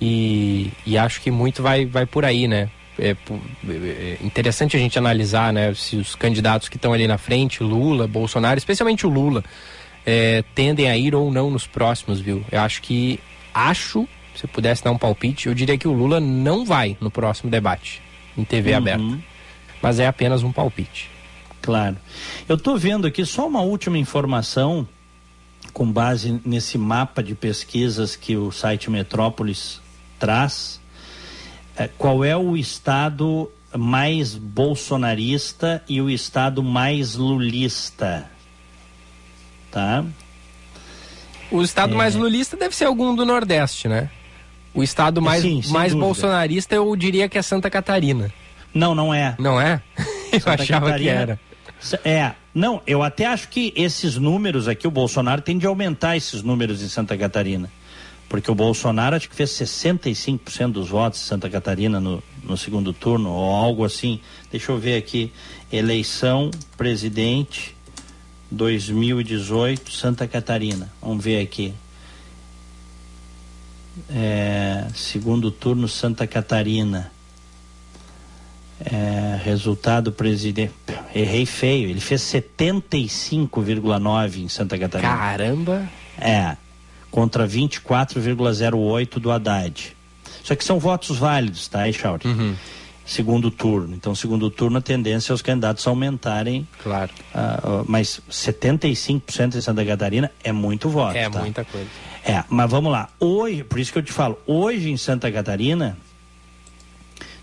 e, e acho que muito vai, vai por aí, né? É, é interessante a gente analisar, né? Se os candidatos que estão ali na frente, Lula, Bolsonaro, especialmente o Lula, é, tendem a ir ou não nos próximos, viu? Eu acho que acho se eu pudesse dar um palpite, eu diria que o Lula não vai no próximo debate em TV uhum. aberta. Mas é apenas um palpite. Claro. Eu estou vendo aqui só uma última informação com base nesse mapa de pesquisas que o site Metrópolis traz. É, qual é o estado mais bolsonarista e o estado mais lulista? Tá? O estado é... mais lulista deve ser algum do Nordeste, né? O estado mais, Sim, mais bolsonarista eu diria que é Santa Catarina. Não, não é. Não é? eu Santa achava Catarina, que era. É, não, eu até acho que esses números aqui, o Bolsonaro tem de aumentar esses números em Santa Catarina. Porque o Bolsonaro acho que fez 65% dos votos em Santa Catarina no, no segundo turno, ou algo assim. Deixa eu ver aqui. Eleição presidente 2018, Santa Catarina. Vamos ver aqui. É, segundo turno Santa Catarina. É, resultado presidente. Errei feio. Ele fez 75,9 em Santa Catarina. Caramba! É. Contra 24,08 do Haddad. Só que são votos válidos, tá, Echauri? Uhum. Segundo turno. Então, segundo turno, a tendência é os candidatos aumentarem. Claro. Uh, mas 75% em Santa Catarina é muito voto. É tá? muita coisa. É, mas vamos lá. Hoje, por isso que eu te falo, hoje em Santa Catarina,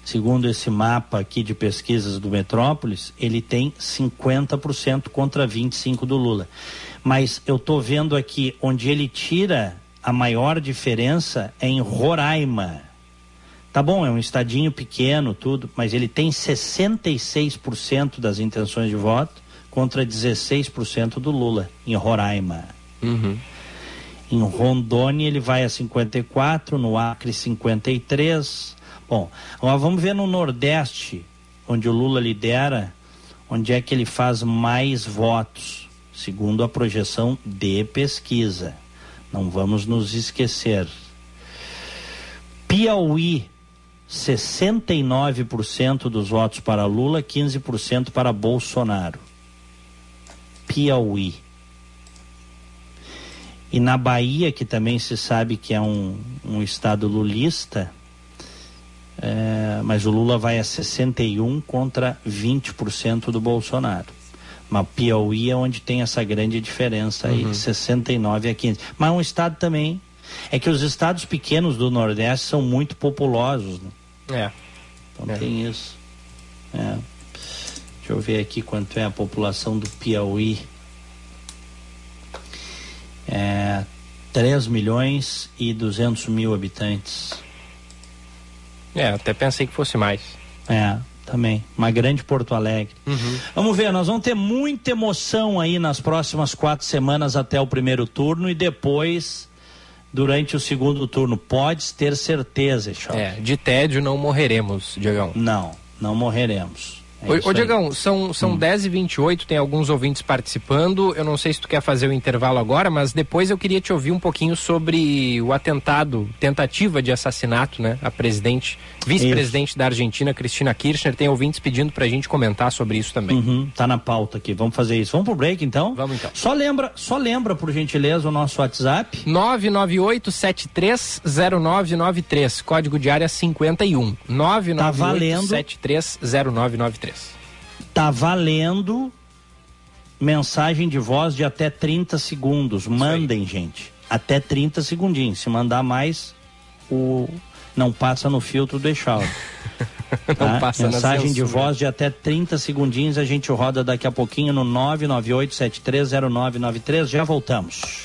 segundo esse mapa aqui de pesquisas do Metrópolis, ele tem 50% contra 25% do Lula. Mas eu estou vendo aqui onde ele tira a maior diferença é em Roraima. Tá bom, é um estadinho pequeno, tudo, mas ele tem 66% das intenções de voto contra 16% do Lula em Roraima. Uhum. Em Rondônia ele vai a 54, no Acre 53. Bom, agora vamos ver no Nordeste, onde o Lula lidera, onde é que ele faz mais votos, segundo a projeção de pesquisa. Não vamos nos esquecer. Piauí, 69% dos votos para Lula, 15% para Bolsonaro. Piauí. E na Bahia, que também se sabe que é um, um estado lulista, é, mas o Lula vai a 61 contra 20% do Bolsonaro. Mas Piauí é onde tem essa grande diferença aí, uhum. 69 a 15. Mas um estado também. É que os estados pequenos do Nordeste são muito populosos. Né? É. Então é. tem isso. É. Deixa eu ver aqui quanto é a população do Piauí é, 3 milhões e 200 mil habitantes. É, até pensei que fosse mais. É, também. Uma grande Porto Alegre. Uhum. Vamos ver, nós vamos ter muita emoção aí nas próximas quatro semanas até o primeiro turno e depois durante o segundo turno. Pode ter certeza, Charles. É, de tédio não morreremos, Diegão. Não, não morreremos. É ô, Diegão, são, são hum. 10 e 28 tem alguns ouvintes participando. Eu não sei se tu quer fazer o intervalo agora, mas depois eu queria te ouvir um pouquinho sobre o atentado, tentativa de assassinato, né? A presidente, vice-presidente da Argentina, Cristina Kirchner. Tem ouvintes pedindo pra gente comentar sobre isso também. Uhum, tá na pauta aqui. Vamos fazer isso. Vamos pro break então? Vamos então. Só lembra, só lembra, por gentileza, o nosso WhatsApp. 998-730993, código de área 51. 998-730993. Tá valendo mensagem de voz de até 30 segundos. Mandem, gente. Até 30 segundinhos. Se mandar mais, o não passa no filtro do Echaldo. tá? Mensagem de voz de até 30 segundinhos. A gente roda daqui a pouquinho no 998730993. Já voltamos.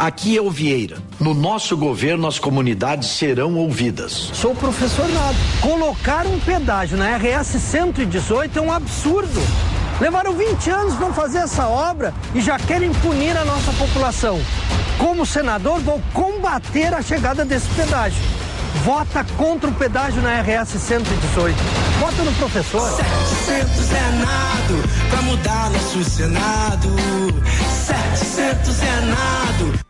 Aqui é o Vieira. No nosso governo, as comunidades serão ouvidas. Sou professor Nado. Colocar um pedágio na RS 118 é um absurdo. Levaram 20 anos para fazer essa obra e já querem punir a nossa população. Como senador, vou combater a chegada desse pedágio. Vota contra o pedágio na RS 118. Vota no professor. 700 é nado pra mudar nosso Senado. 700 é nado.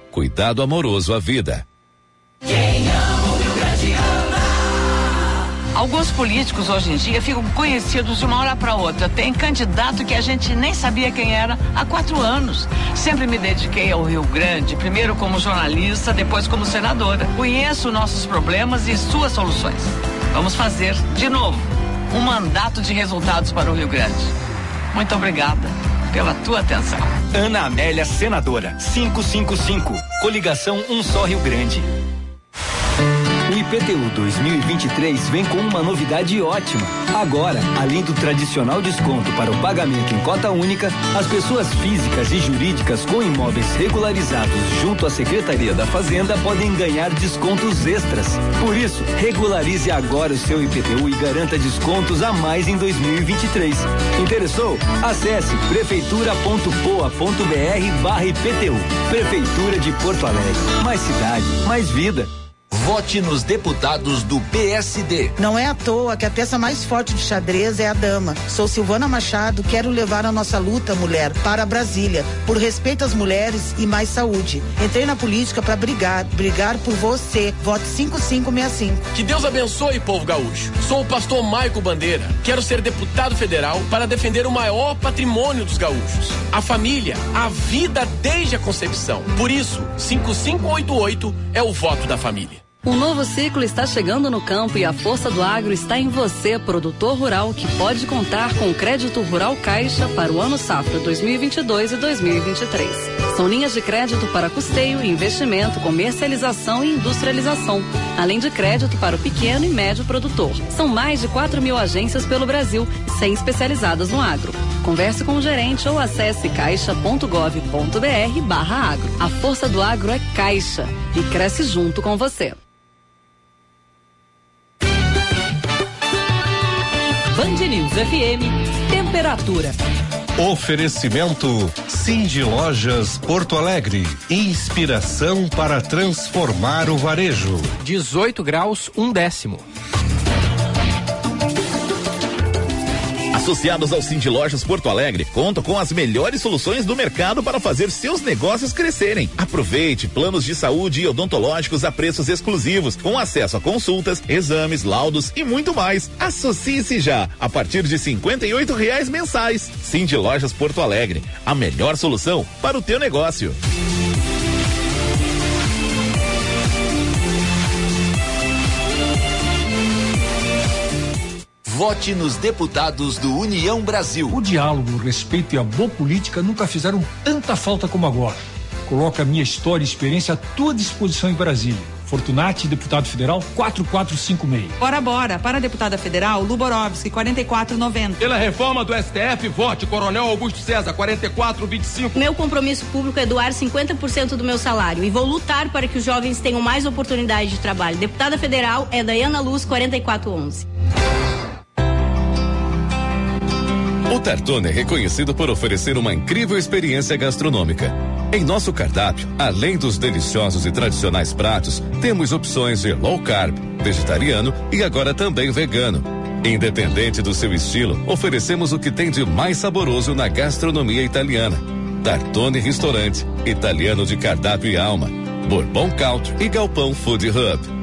Cuidado amoroso à vida. Quem ama o Rio Grande ama. Alguns políticos hoje em dia ficam conhecidos de uma hora para outra. Tem candidato que a gente nem sabia quem era há quatro anos. Sempre me dediquei ao Rio Grande, primeiro como jornalista, depois como senadora. Conheço nossos problemas e suas soluções. Vamos fazer, de novo, um mandato de resultados para o Rio Grande. Muito obrigada pela tua atenção. Ana Amélia, senadora, 555, coligação Um Só Rio Grande. O IPTU 2023 vem com uma novidade ótima. Agora, além do tradicional desconto para o pagamento em cota única, as pessoas físicas e jurídicas com imóveis regularizados junto à Secretaria da Fazenda podem ganhar descontos extras. Por isso, regularize agora o seu IPTU e garanta descontos a mais em 2023. Interessou? Acesse prefeitura.poa.br barra IPTU. Prefeitura de Porto Alegre. Mais cidade, mais vida. Vote nos deputados do PSD. Não é à toa que a peça mais forte de xadrez é a dama. Sou Silvana Machado, quero levar a nossa luta, mulher, para Brasília, por respeito às mulheres e mais saúde. Entrei na política para brigar, brigar por você. Vote 5565. Que Deus abençoe, povo gaúcho. Sou o pastor Maico Bandeira. Quero ser deputado federal para defender o maior patrimônio dos gaúchos, a família, a vida desde a concepção. Por isso, 5588 é o voto da família. Um novo ciclo está chegando no campo e a força do agro está em você, produtor rural, que pode contar com o crédito rural Caixa para o ano safra 2022 e 2023. São linhas de crédito para custeio, investimento, comercialização e industrialização, além de crédito para o pequeno e médio produtor. São mais de 4 mil agências pelo Brasil, 100 especializadas no agro. Converse com o gerente ou acesse caixa.gov.br barra agro. A força do agro é Caixa e cresce junto com você. Band News FM, temperatura. Oferecimento Cindy Lojas Porto Alegre. Inspiração para transformar o varejo. 18 graus, um décimo. Associados ao Cindy Lojas Porto Alegre, contam com as melhores soluções do mercado para fazer seus negócios crescerem. Aproveite planos de saúde e odontológicos a preços exclusivos, com acesso a consultas, exames, laudos e muito mais. Associe-se já a partir de cinquenta e oito reais mensais. Cindy Lojas Porto Alegre, a melhor solução para o teu negócio. Vote nos deputados do União Brasil. O diálogo, o respeito e a boa política nunca fizeram tanta falta como agora. Coloca a minha história e experiência à tua disposição em Brasília. Fortunati, deputado federal 4456. Bora, bora. Para a deputada federal, Luborovski, 4490. Pela reforma do STF, vote Coronel Augusto César, 4425. Meu compromisso público é doar 50% do meu salário e vou lutar para que os jovens tenham mais oportunidade de trabalho. Deputada federal é Dayana Luz, 4411. O Tartone é reconhecido por oferecer uma incrível experiência gastronômica. Em nosso cardápio, além dos deliciosos e tradicionais pratos, temos opções de low carb, vegetariano e agora também vegano. Independente do seu estilo, oferecemos o que tem de mais saboroso na gastronomia italiana. Tartone Restaurante, italiano de cardápio e alma. Bourbon Country e Galpão Food Hub.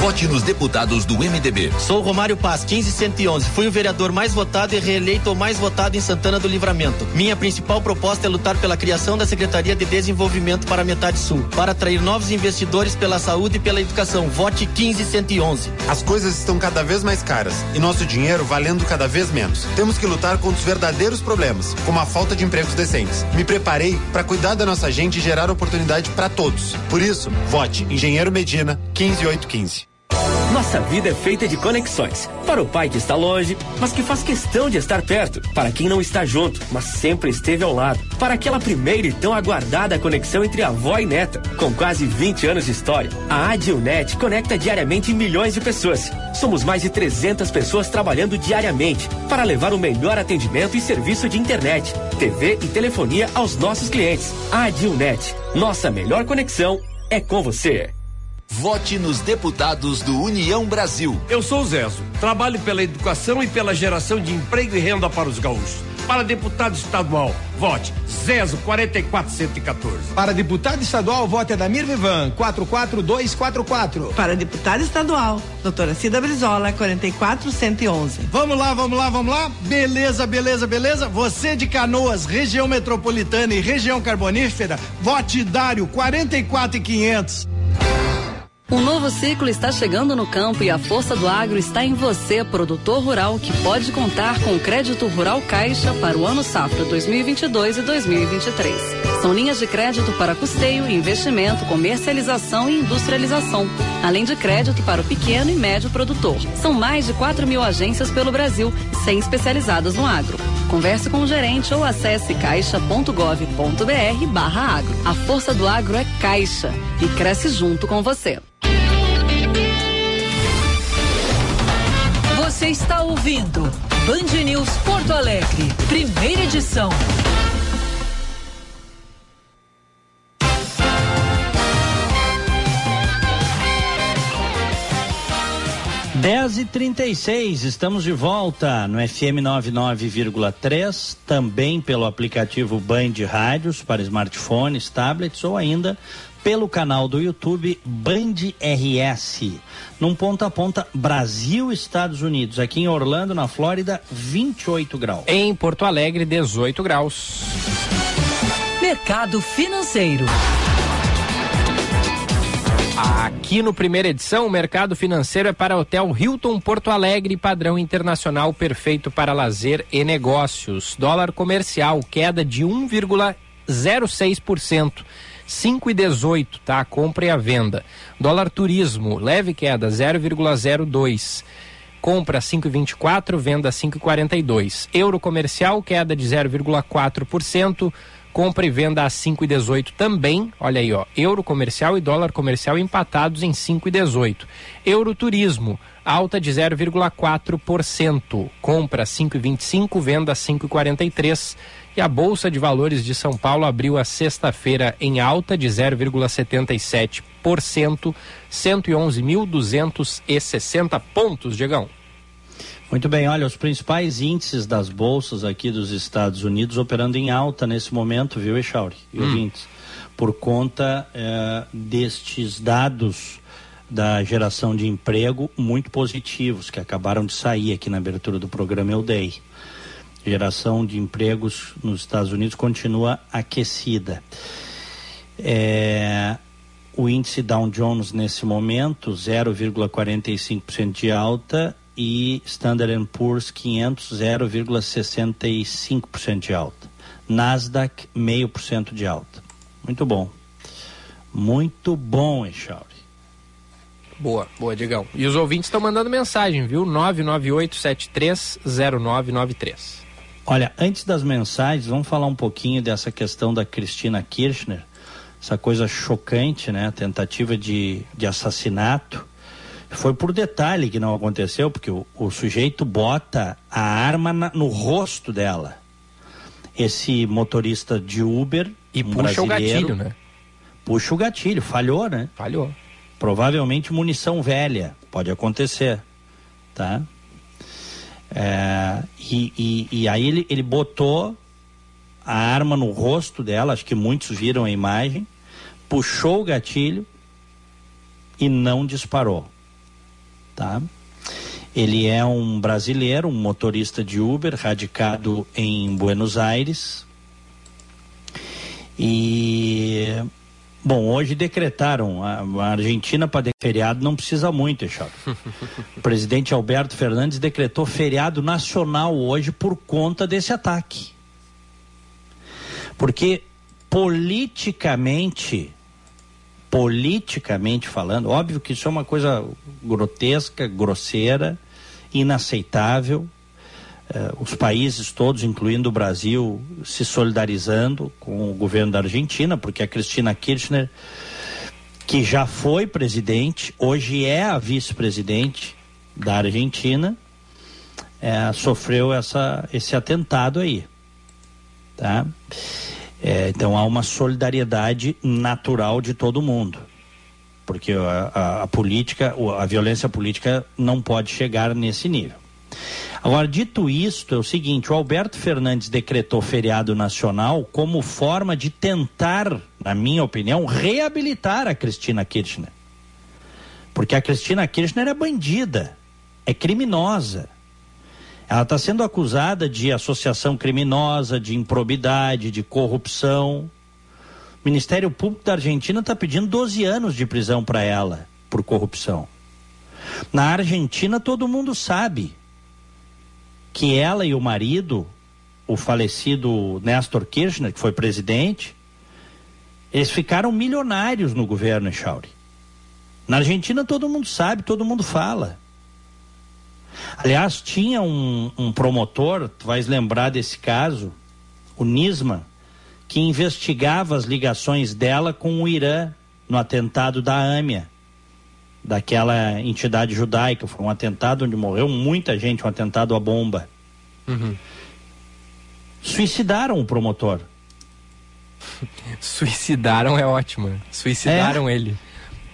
Vote nos deputados do MDB. Sou Romário Paz, 15111. Fui o vereador mais votado e reeleito ou mais votado em Santana do Livramento. Minha principal proposta é lutar pela criação da Secretaria de Desenvolvimento para a Metade Sul, para atrair novos investidores pela saúde e pela educação. Vote 15111. As coisas estão cada vez mais caras e nosso dinheiro valendo cada vez menos. Temos que lutar contra os verdadeiros problemas, como a falta de empregos decentes. Me preparei para cuidar da nossa gente e gerar oportunidade para todos. Por isso, vote Engenheiro Medina 15815. Nossa vida é feita de conexões. Para o pai que está longe, mas que faz questão de estar perto. Para quem não está junto, mas sempre esteve ao lado. Para aquela primeira e tão aguardada conexão entre avó e neta. Com quase 20 anos de história, a Adilnet conecta diariamente milhões de pessoas. Somos mais de 300 pessoas trabalhando diariamente para levar o melhor atendimento e serviço de internet, TV e telefonia aos nossos clientes. A Adilnet, nossa melhor conexão é com você. Vote nos deputados do União Brasil. Eu sou o Zezo. Trabalho pela educação e pela geração de emprego e renda para os gaúchos. Para deputado estadual, vote Zezo 44114. Para deputado estadual, vote Adamir Vivan 44244. Para deputado estadual, doutora Cida Brizola 44111. Vamos lá, vamos lá, vamos lá. Beleza, beleza, beleza. Você de Canoas, região metropolitana e região carbonífera, vote Dário 44500. Um novo ciclo está chegando no campo e a força do agro está em você, produtor rural, que pode contar com o crédito rural Caixa para o ano safra 2022 e 2023. São linhas de crédito para custeio, investimento, comercialização e industrialização, além de crédito para o pequeno e médio produtor. São mais de 4 mil agências pelo Brasil, 100 especializadas no agro. Converse com o gerente ou acesse caixa.gov.br barra agro. A força do agro é Caixa e cresce junto com você. Você está ouvindo Band News Porto Alegre, primeira edição. Dez e trinta e seis, estamos de volta no FM 99,3, também pelo aplicativo Band Rádios para smartphones, tablets ou ainda pelo canal do YouTube Band RS. Num ponta a ponta, Brasil, Estados Unidos. Aqui em Orlando, na Flórida, 28 graus. Em Porto Alegre, 18 graus. Mercado Financeiro. Aqui no primeira edição, o mercado financeiro é para Hotel Hilton Porto Alegre, padrão internacional perfeito para lazer e negócios. Dólar comercial, queda de 1,06%. 5 e 18, tá? Compra e a venda. Dólar turismo, leve queda, 0,02. Compra 5,24, venda 5,42. Euro comercial, queda de 0,4%. Compra e venda a 5,18 também. Olha aí, ó. Euro comercial e dólar comercial empatados em 5,18. Euro turismo, alta de 0,4%. Compra 5,25, venda 5,43. E a Bolsa de Valores de São Paulo abriu a sexta-feira em alta de 0,77%, 111.260 pontos, Diegão. Muito bem, olha, os principais índices das bolsas aqui dos Estados Unidos operando em alta nesse momento, viu, Echauri? E hum. ouvintes, por conta eh, destes dados da geração de emprego muito positivos que acabaram de sair aqui na abertura do programa Eu Dei. Geração de empregos nos Estados Unidos continua aquecida. É, o índice Dow Jones nesse momento 0,45% de alta e Standard Poor's 500 0,65% de alta. Nasdaq meio por cento de alta. Muito bom. Muito bom, Echauri. Boa, boa, Digão. E os ouvintes estão mandando mensagem, viu? 998730993. Olha, antes das mensagens, vamos falar um pouquinho dessa questão da Cristina Kirchner, essa coisa chocante, né? Tentativa de, de assassinato foi por detalhe que não aconteceu, porque o, o sujeito bota a arma na, no rosto dela. esse motorista de Uber e um puxa o gatilho, né? Puxa o gatilho, falhou, né? Falhou. Provavelmente munição velha, pode acontecer, tá? É, e, e, e aí ele, ele botou a arma no rosto dela, acho que muitos viram a imagem, puxou o gatilho e não disparou, tá? Ele é um brasileiro, um motorista de Uber, radicado em Buenos Aires. E bom, hoje decretaram a, Argentina para de feriado não precisa muito, Echado. o presidente Alberto Fernandes decretou feriado nacional hoje por conta desse ataque. Porque politicamente politicamente falando, óbvio que isso é uma coisa grotesca, grosseira, inaceitável. Eh, os países todos, incluindo o Brasil, se solidarizando com o governo da Argentina, porque a Cristina Kirchner, que já foi presidente, hoje é a vice-presidente da Argentina, eh, sofreu essa, esse atentado aí. Tá? É, então há uma solidariedade natural de todo mundo, porque a, a, a, política, a violência política não pode chegar nesse nível. Agora, dito isto, é o seguinte: o Alberto Fernandes decretou feriado nacional como forma de tentar, na minha opinião, reabilitar a Cristina Kirchner. Porque a Cristina Kirchner é bandida, é criminosa ela está sendo acusada de associação criminosa, de improbidade, de corrupção. O Ministério Público da Argentina está pedindo 12 anos de prisão para ela por corrupção. Na Argentina, todo mundo sabe que ela e o marido, o falecido Néstor Kirchner, que foi presidente, eles ficaram milionários no governo Echauri. Na Argentina, todo mundo sabe, todo mundo fala. Aliás, tinha um, um promotor, tu vais lembrar desse caso, o Nisma, que investigava as ligações dela com o Irã no atentado da AMIA, daquela entidade judaica. Foi um atentado onde morreu muita gente, um atentado à bomba. Uhum. Suicidaram o promotor. Suicidaram é ótimo. né? Suicidaram É? ele.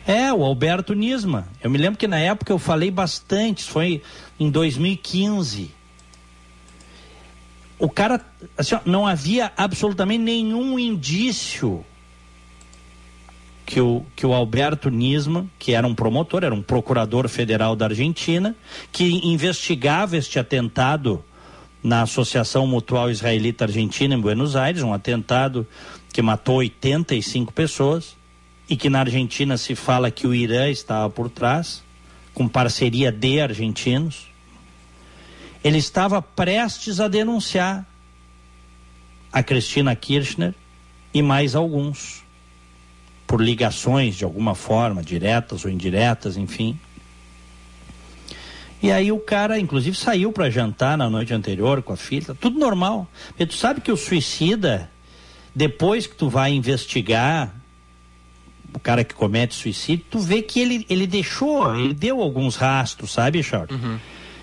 É, o Alberto Nisma. Eu me lembro que na época eu falei bastante, foi em 2015. O cara, assim, não havia absolutamente nenhum indício que o, que o Alberto Nisma, que era um promotor, era um procurador federal da Argentina, que investigava este atentado na Associação Mutual Israelita Argentina em Buenos Aires, um atentado que matou 85 pessoas e que na Argentina se fala que o Irã estava por trás, com parceria de argentinos. Ele estava prestes a denunciar a Cristina Kirchner e mais alguns, por ligações de alguma forma, diretas ou indiretas, enfim. E aí o cara, inclusive, saiu para jantar na noite anterior com a filha, tudo normal. E tu sabe que o suicida, depois que tu vai investigar o cara que comete suicídio, tu vê que ele, ele deixou, ele deu alguns rastros, sabe, Charles?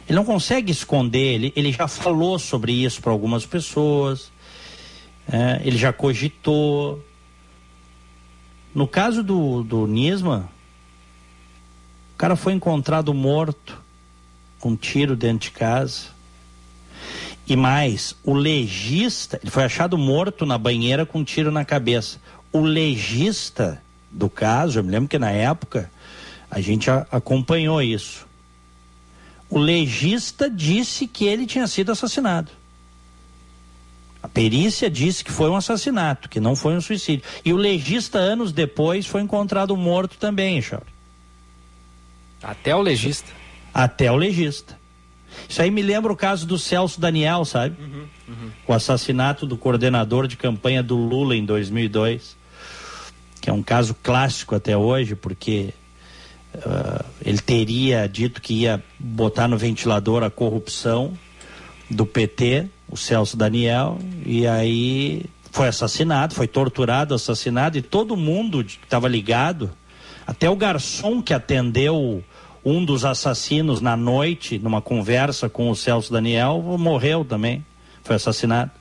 Ele não consegue esconder, ele, ele já falou sobre isso para algumas pessoas, é, ele já cogitou. No caso do, do Nisma, o cara foi encontrado morto, com um tiro dentro de casa. E mais, o legista, ele foi achado morto na banheira com um tiro na cabeça. O legista do caso, eu me lembro que na época a gente a, acompanhou isso. O legista disse que ele tinha sido assassinado. A perícia disse que foi um assassinato, que não foi um suicídio. E o legista, anos depois, foi encontrado morto também, Chauri. Até o legista. Até o legista. Isso aí me lembra o caso do Celso Daniel, sabe? O assassinato do coordenador de campanha do Lula em 2002 que é um caso clássico até hoje, porque uh, ele teria dito que ia botar no ventilador a corrupção do PT, o Celso Daniel, e aí foi assassinado, foi torturado, assassinado, e todo mundo que estava ligado, até o garçom que atendeu um dos assassinos na noite, numa conversa com o Celso Daniel, morreu também, foi assassinado.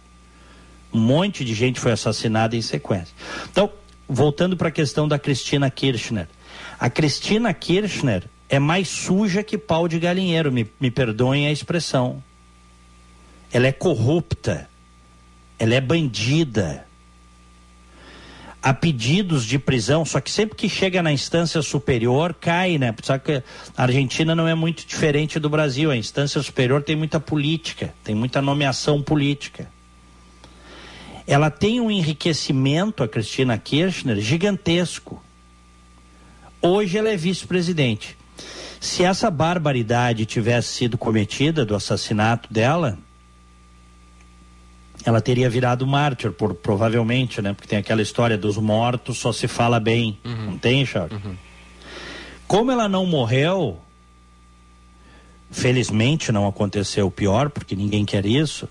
Um monte de gente foi assassinada em sequência. Então, voltando para a questão da Cristina Kirchner. A Cristina Kirchner é mais suja que pau de galinheiro, me, me perdoem a expressão. Ela é corrupta. Ela é bandida a pedidos de prisão, só que sempre que chega na instância superior, cai, né? Sabe que a Argentina não é muito diferente do Brasil. A instância superior tem muita política, tem muita nomeação política. Ela tem um enriquecimento, a Cristina Kirchner, gigantesco. Hoje ela é vice-presidente. Se essa barbaridade tivesse sido cometida do assassinato dela, ela teria virado mártir, por, provavelmente, né? Porque tem aquela história dos mortos, só se fala bem. Uhum. Não tem, Charles? Uhum. Como ela não morreu, felizmente não aconteceu o pior, porque ninguém quer isso.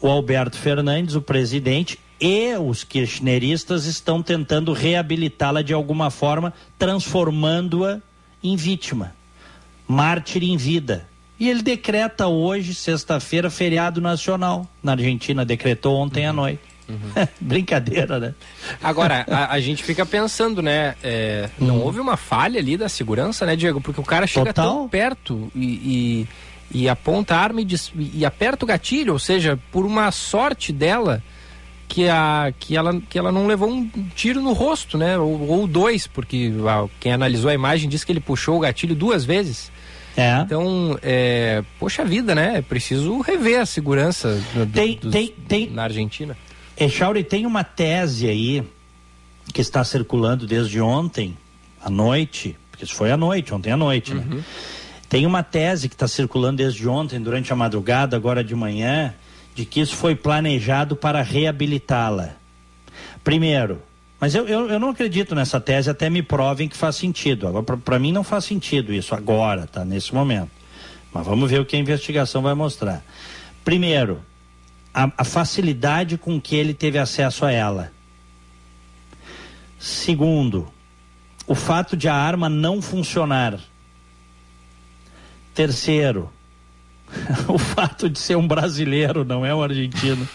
O Alberto Fernandes, o presidente, e os kirchneristas estão tentando reabilitá-la de alguma forma, transformando-a em vítima, mártir em vida. E ele decreta hoje, sexta-feira, feriado nacional. Na Argentina, decretou ontem uhum. à noite. Uhum. Brincadeira, né? Agora, a, a, gente fica pensando, né? É, não hum. houve uma falha ali da segurança, né, Diego? Porque o cara chega Total. tão perto e, e, e aponta a arma e, e, aperta o gatilho, ou seja, por uma sorte dela que, a, que, ela, que ela não levou um tiro no rosto, né? Ou, ou dois, porque quem analisou a imagem disse que ele puxou o gatilho duas vezes. É. Então, é, poxa vida, né? É preciso rever a segurança do, tem, dos, tem, tem, na Argentina. Echauri, tem uma tese aí que está circulando desde ontem à noite, porque isso foi à noite, ontem à noite, né? uhum. né? Tem uma tese que está circulando desde ontem, durante a madrugada, agora de manhã, de que isso foi planejado para reabilitá-la. Primeiro, mas eu, eu, eu, não acredito nessa tese até me provem que faz sentido. Para mim não faz sentido isso agora, tá? Nesse momento. Mas vamos ver o que a investigação vai mostrar. Primeiro, a, a facilidade com que ele teve acesso a ela. Segundo, o fato de a arma não funcionar. Terceiro, o fato de ser um brasileiro, não é um argentino.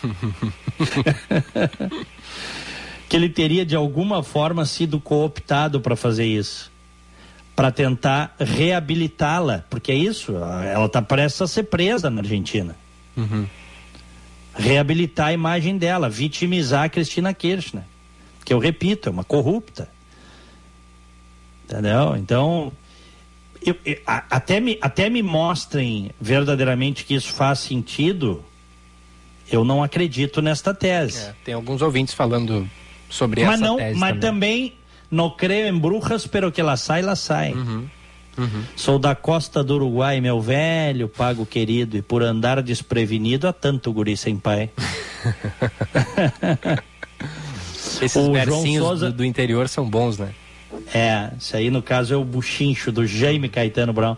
que ele teria de alguma forma sido cooptado para fazer isso, para tentar reabilitá-la, porque é isso, ela está prestes a ser presa na Argentina. Uhum. Reabilitar a imagem dela, vitimizar a Cristina Kirchner, que eu repito, é uma corrupta. Entendeu? Então, eu, eu, até, me, até me mostrem verdadeiramente que isso faz sentido, eu não acredito nesta tese. É, tem alguns ouvintes falando sobre mas essa não, tese Mas também. também não creio em bruxas, pero que ela sai, ela sai. Uhum. Uhum. Sou da costa do Uruguai, meu velho pago querido, e por andar desprevenido há tanto guri sem pai. Esses o versinhos Souza... do, do, interior são bons, né? É, isso aí no caso é o buchincho do Jaime Caetano Brown.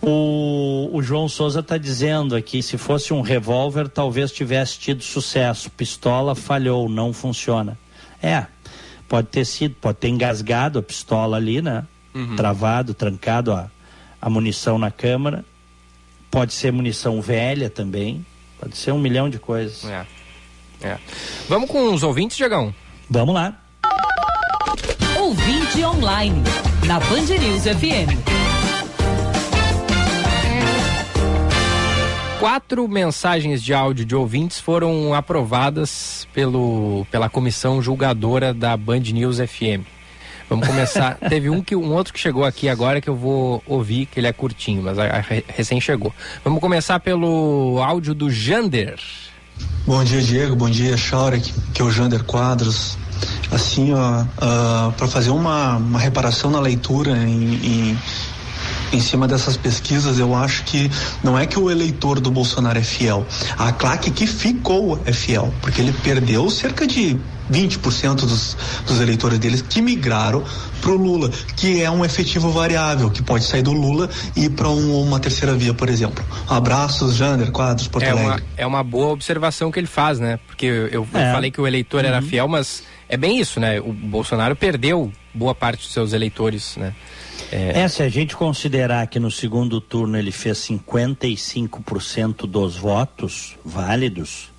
O, o João Souza está dizendo aqui, se fosse um revólver, talvez tivesse tido sucesso. Pistola falhou, não funciona. É, pode ter sido, pode ter engasgado a pistola ali, né? Uhum. Travado, trancado a, a munição na câmara. Pode ser munição velha também. Pode ser um milhão de coisas. É. É. Vamos com os ouvintes, Diagão? Vamos lá. Ouvinte online, na Band News FM. Quatro mensagens de áudio de ouvintes foram aprovadas pelo, pela comissão julgadora da Band News FM. Vamos começar. Teve um que um outro que chegou aqui agora que eu vou ouvir, que ele é curtinho, mas a, a, recém chegou. Vamos começar pelo áudio do Jander. Bom dia, Diego. Bom dia, Shaurek, que é o Jander Quadros. Assim, ó, uh, para fazer uma, uma reparação na leitura em, em em cima dessas pesquisas, eu acho que não é que o eleitor do Bolsonaro é fiel. A claque que ficou é fiel, porque ele perdeu cerca de 20% dos, dos eleitores deles que migraram para o Lula, que é um efetivo variável, que pode sair do Lula e ir para um, uma terceira via, por exemplo. Abraços, Jander, Quadros, Porto é Alegre. Uma, é uma boa observação que ele faz, né? Porque eu, eu é. falei que o eleitor uhum. era fiel, mas é bem isso, né? O Bolsonaro perdeu boa parte dos seus eleitores, né? É... é, se a gente considerar que no segundo turno ele fez 55% dos votos válidos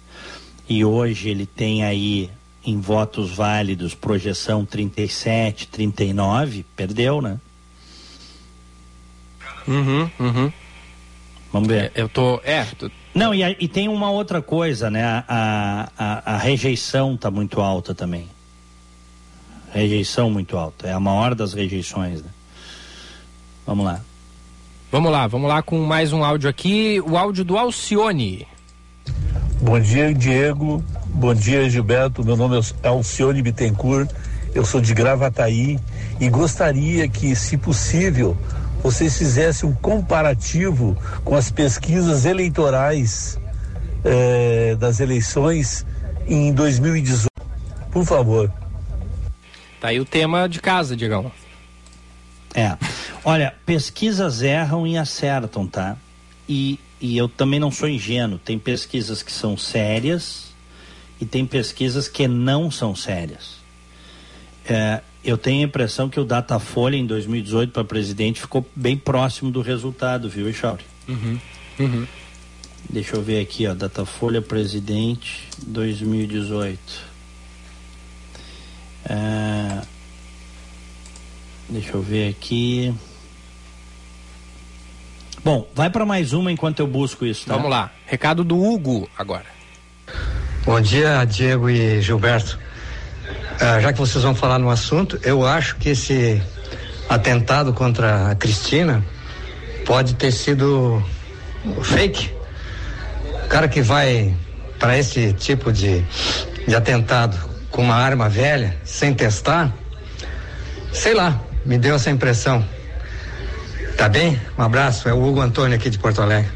e hoje ele tem aí em votos válidos projeção 37, 39, perdeu, né? Uhum, uhum. Vamos ver. É, eu tô. É. Tô... Não, e, e, tem uma outra coisa, né? A, a, a rejeição está muito alta também. Rejeição muito alta. É a maior das rejeições, né? Vamos lá. Vamos lá, vamos lá com mais um áudio aqui. O áudio do Alcione. Bom dia, Diego. Bom dia, Gilberto. Meu nome é Alcione Bittencourt. Eu sou de Gravataí e gostaria que, se possível, vocês fizessem um comparativo com as pesquisas eleitorais eh, das eleições em 2018. Por favor. Tá aí o tema de casa, Diegão. É. Olha, pesquisas erram e acertam, tá? E, e eu também não sou ingênuo. Tem pesquisas que são sérias e tem pesquisas que não são sérias. É, eu tenho a impressão que o Datafolha em 2018 para presidente ficou bem próximo do resultado, viu, Echauri? Uhum. Uhum. Deixa eu ver aqui, ó, Datafolha presidente 2018. É... Deixa eu ver aqui. Bom, vai para mais uma enquanto eu busco isso, tá? Vamos lá. Recado do Hugo agora. Bom dia, Diego e Gilberto. Ah, já que vocês vão falar no assunto, eu acho que esse atentado contra a Cristina pode ter sido fake. O cara que vai para esse tipo de, de atentado com uma arma velha, sem testar, sei lá, me deu essa impressão. Tá bem? Um abraço, é o Hugo Antônio aqui de Porto Alegre.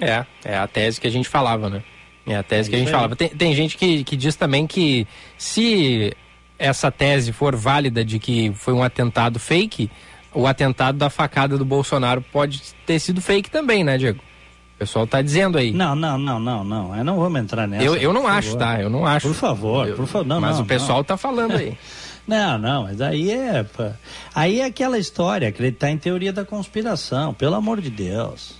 É, é a tese que a gente falava, né? É a tese é que a gente falava. Tem, tem gente que, que diz também que se essa tese for válida de que foi um atentado fake, o atentado da facada do Bolsonaro pode ter sido fake também, né, Diego? O pessoal tá dizendo aí. Não, não, não, não, não. Eu não vamos entrar nessa. Eu, eu não acho, favor. tá? Eu não acho. Por favor, eu, por favor. Não, mas não, o pessoal não. tá falando aí. Não, não, mas aí é. Aí é aquela história, acreditar em teoria da conspiração, pelo amor de Deus.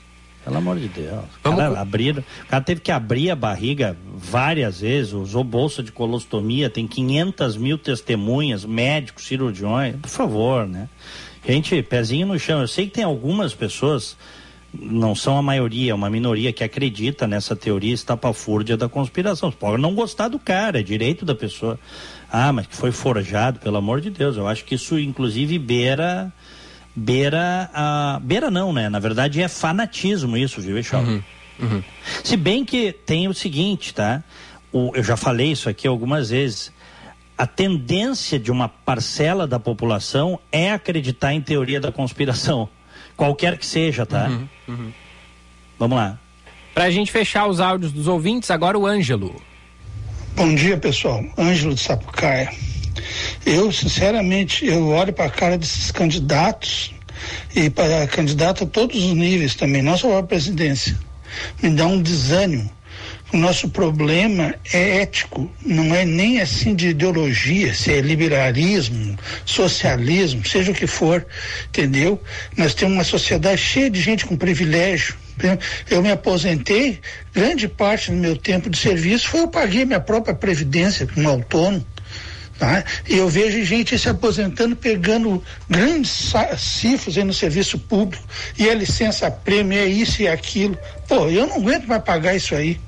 Pelo amor de Deus. O cara, abrir, o cara teve que abrir a barriga várias vezes, usou bolsa de colostomia, tem 500 mil testemunhas, médicos, cirurgiões. Por favor, né? Gente, pezinho no chão. Eu sei que tem algumas pessoas, não são a maioria, é uma minoria que acredita nessa teoria estapafúrdia da conspiração. Você pode não gostar do cara, é direito da pessoa. Ah, mas que foi forjado, pelo amor de Deus. Eu acho que isso, inclusive, beira beira a. Beira não, né? Na verdade é fanatismo isso, viu, Eixal? Uhum, uhum. Se bem que tem o seguinte, tá? O, eu já falei isso aqui algumas vezes. A tendência de uma parcela da população é acreditar em teoria da conspiração. Qualquer que seja, tá? Uhum, uhum. Vamos lá. Pra gente fechar os áudios dos ouvintes, agora o Ângelo. Bom dia, pessoal. Ângelo de Sapucaia. Eu, sinceramente, eu olho para a cara desses candidatos e para candidato a todos os níveis também, não só para a presidência. Me dá um desânimo. O nosso problema é ético, não é nem assim de ideologia, se é liberalismo, socialismo, seja o que for, entendeu? Nós temos uma sociedade cheia de gente com privilégio. Eu me aposentei, grande parte do meu tempo de serviço foi eu paguei minha própria previdência como autônomo. Tá? E eu vejo gente se aposentando, pegando grandes cifras no serviço público, e a licença prêmio é isso e aquilo. Pô, eu não aguento mais pagar isso aí.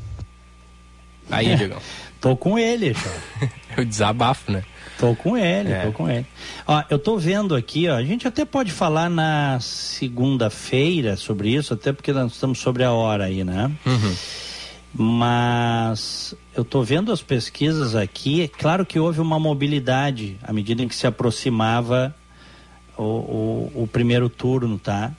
Aí, é, Diego. Tô com ele, É o desabafo, né? Tô com ele, é. tô com ele. Ó, eu tô vendo aqui, ó, a gente até pode falar na segunda-feira sobre isso, até porque nós estamos sobre a hora aí, né? Uhum mas eu estou vendo as pesquisas aqui, é claro que houve uma mobilidade à medida em que se aproximava o, o, o primeiro turno, tá?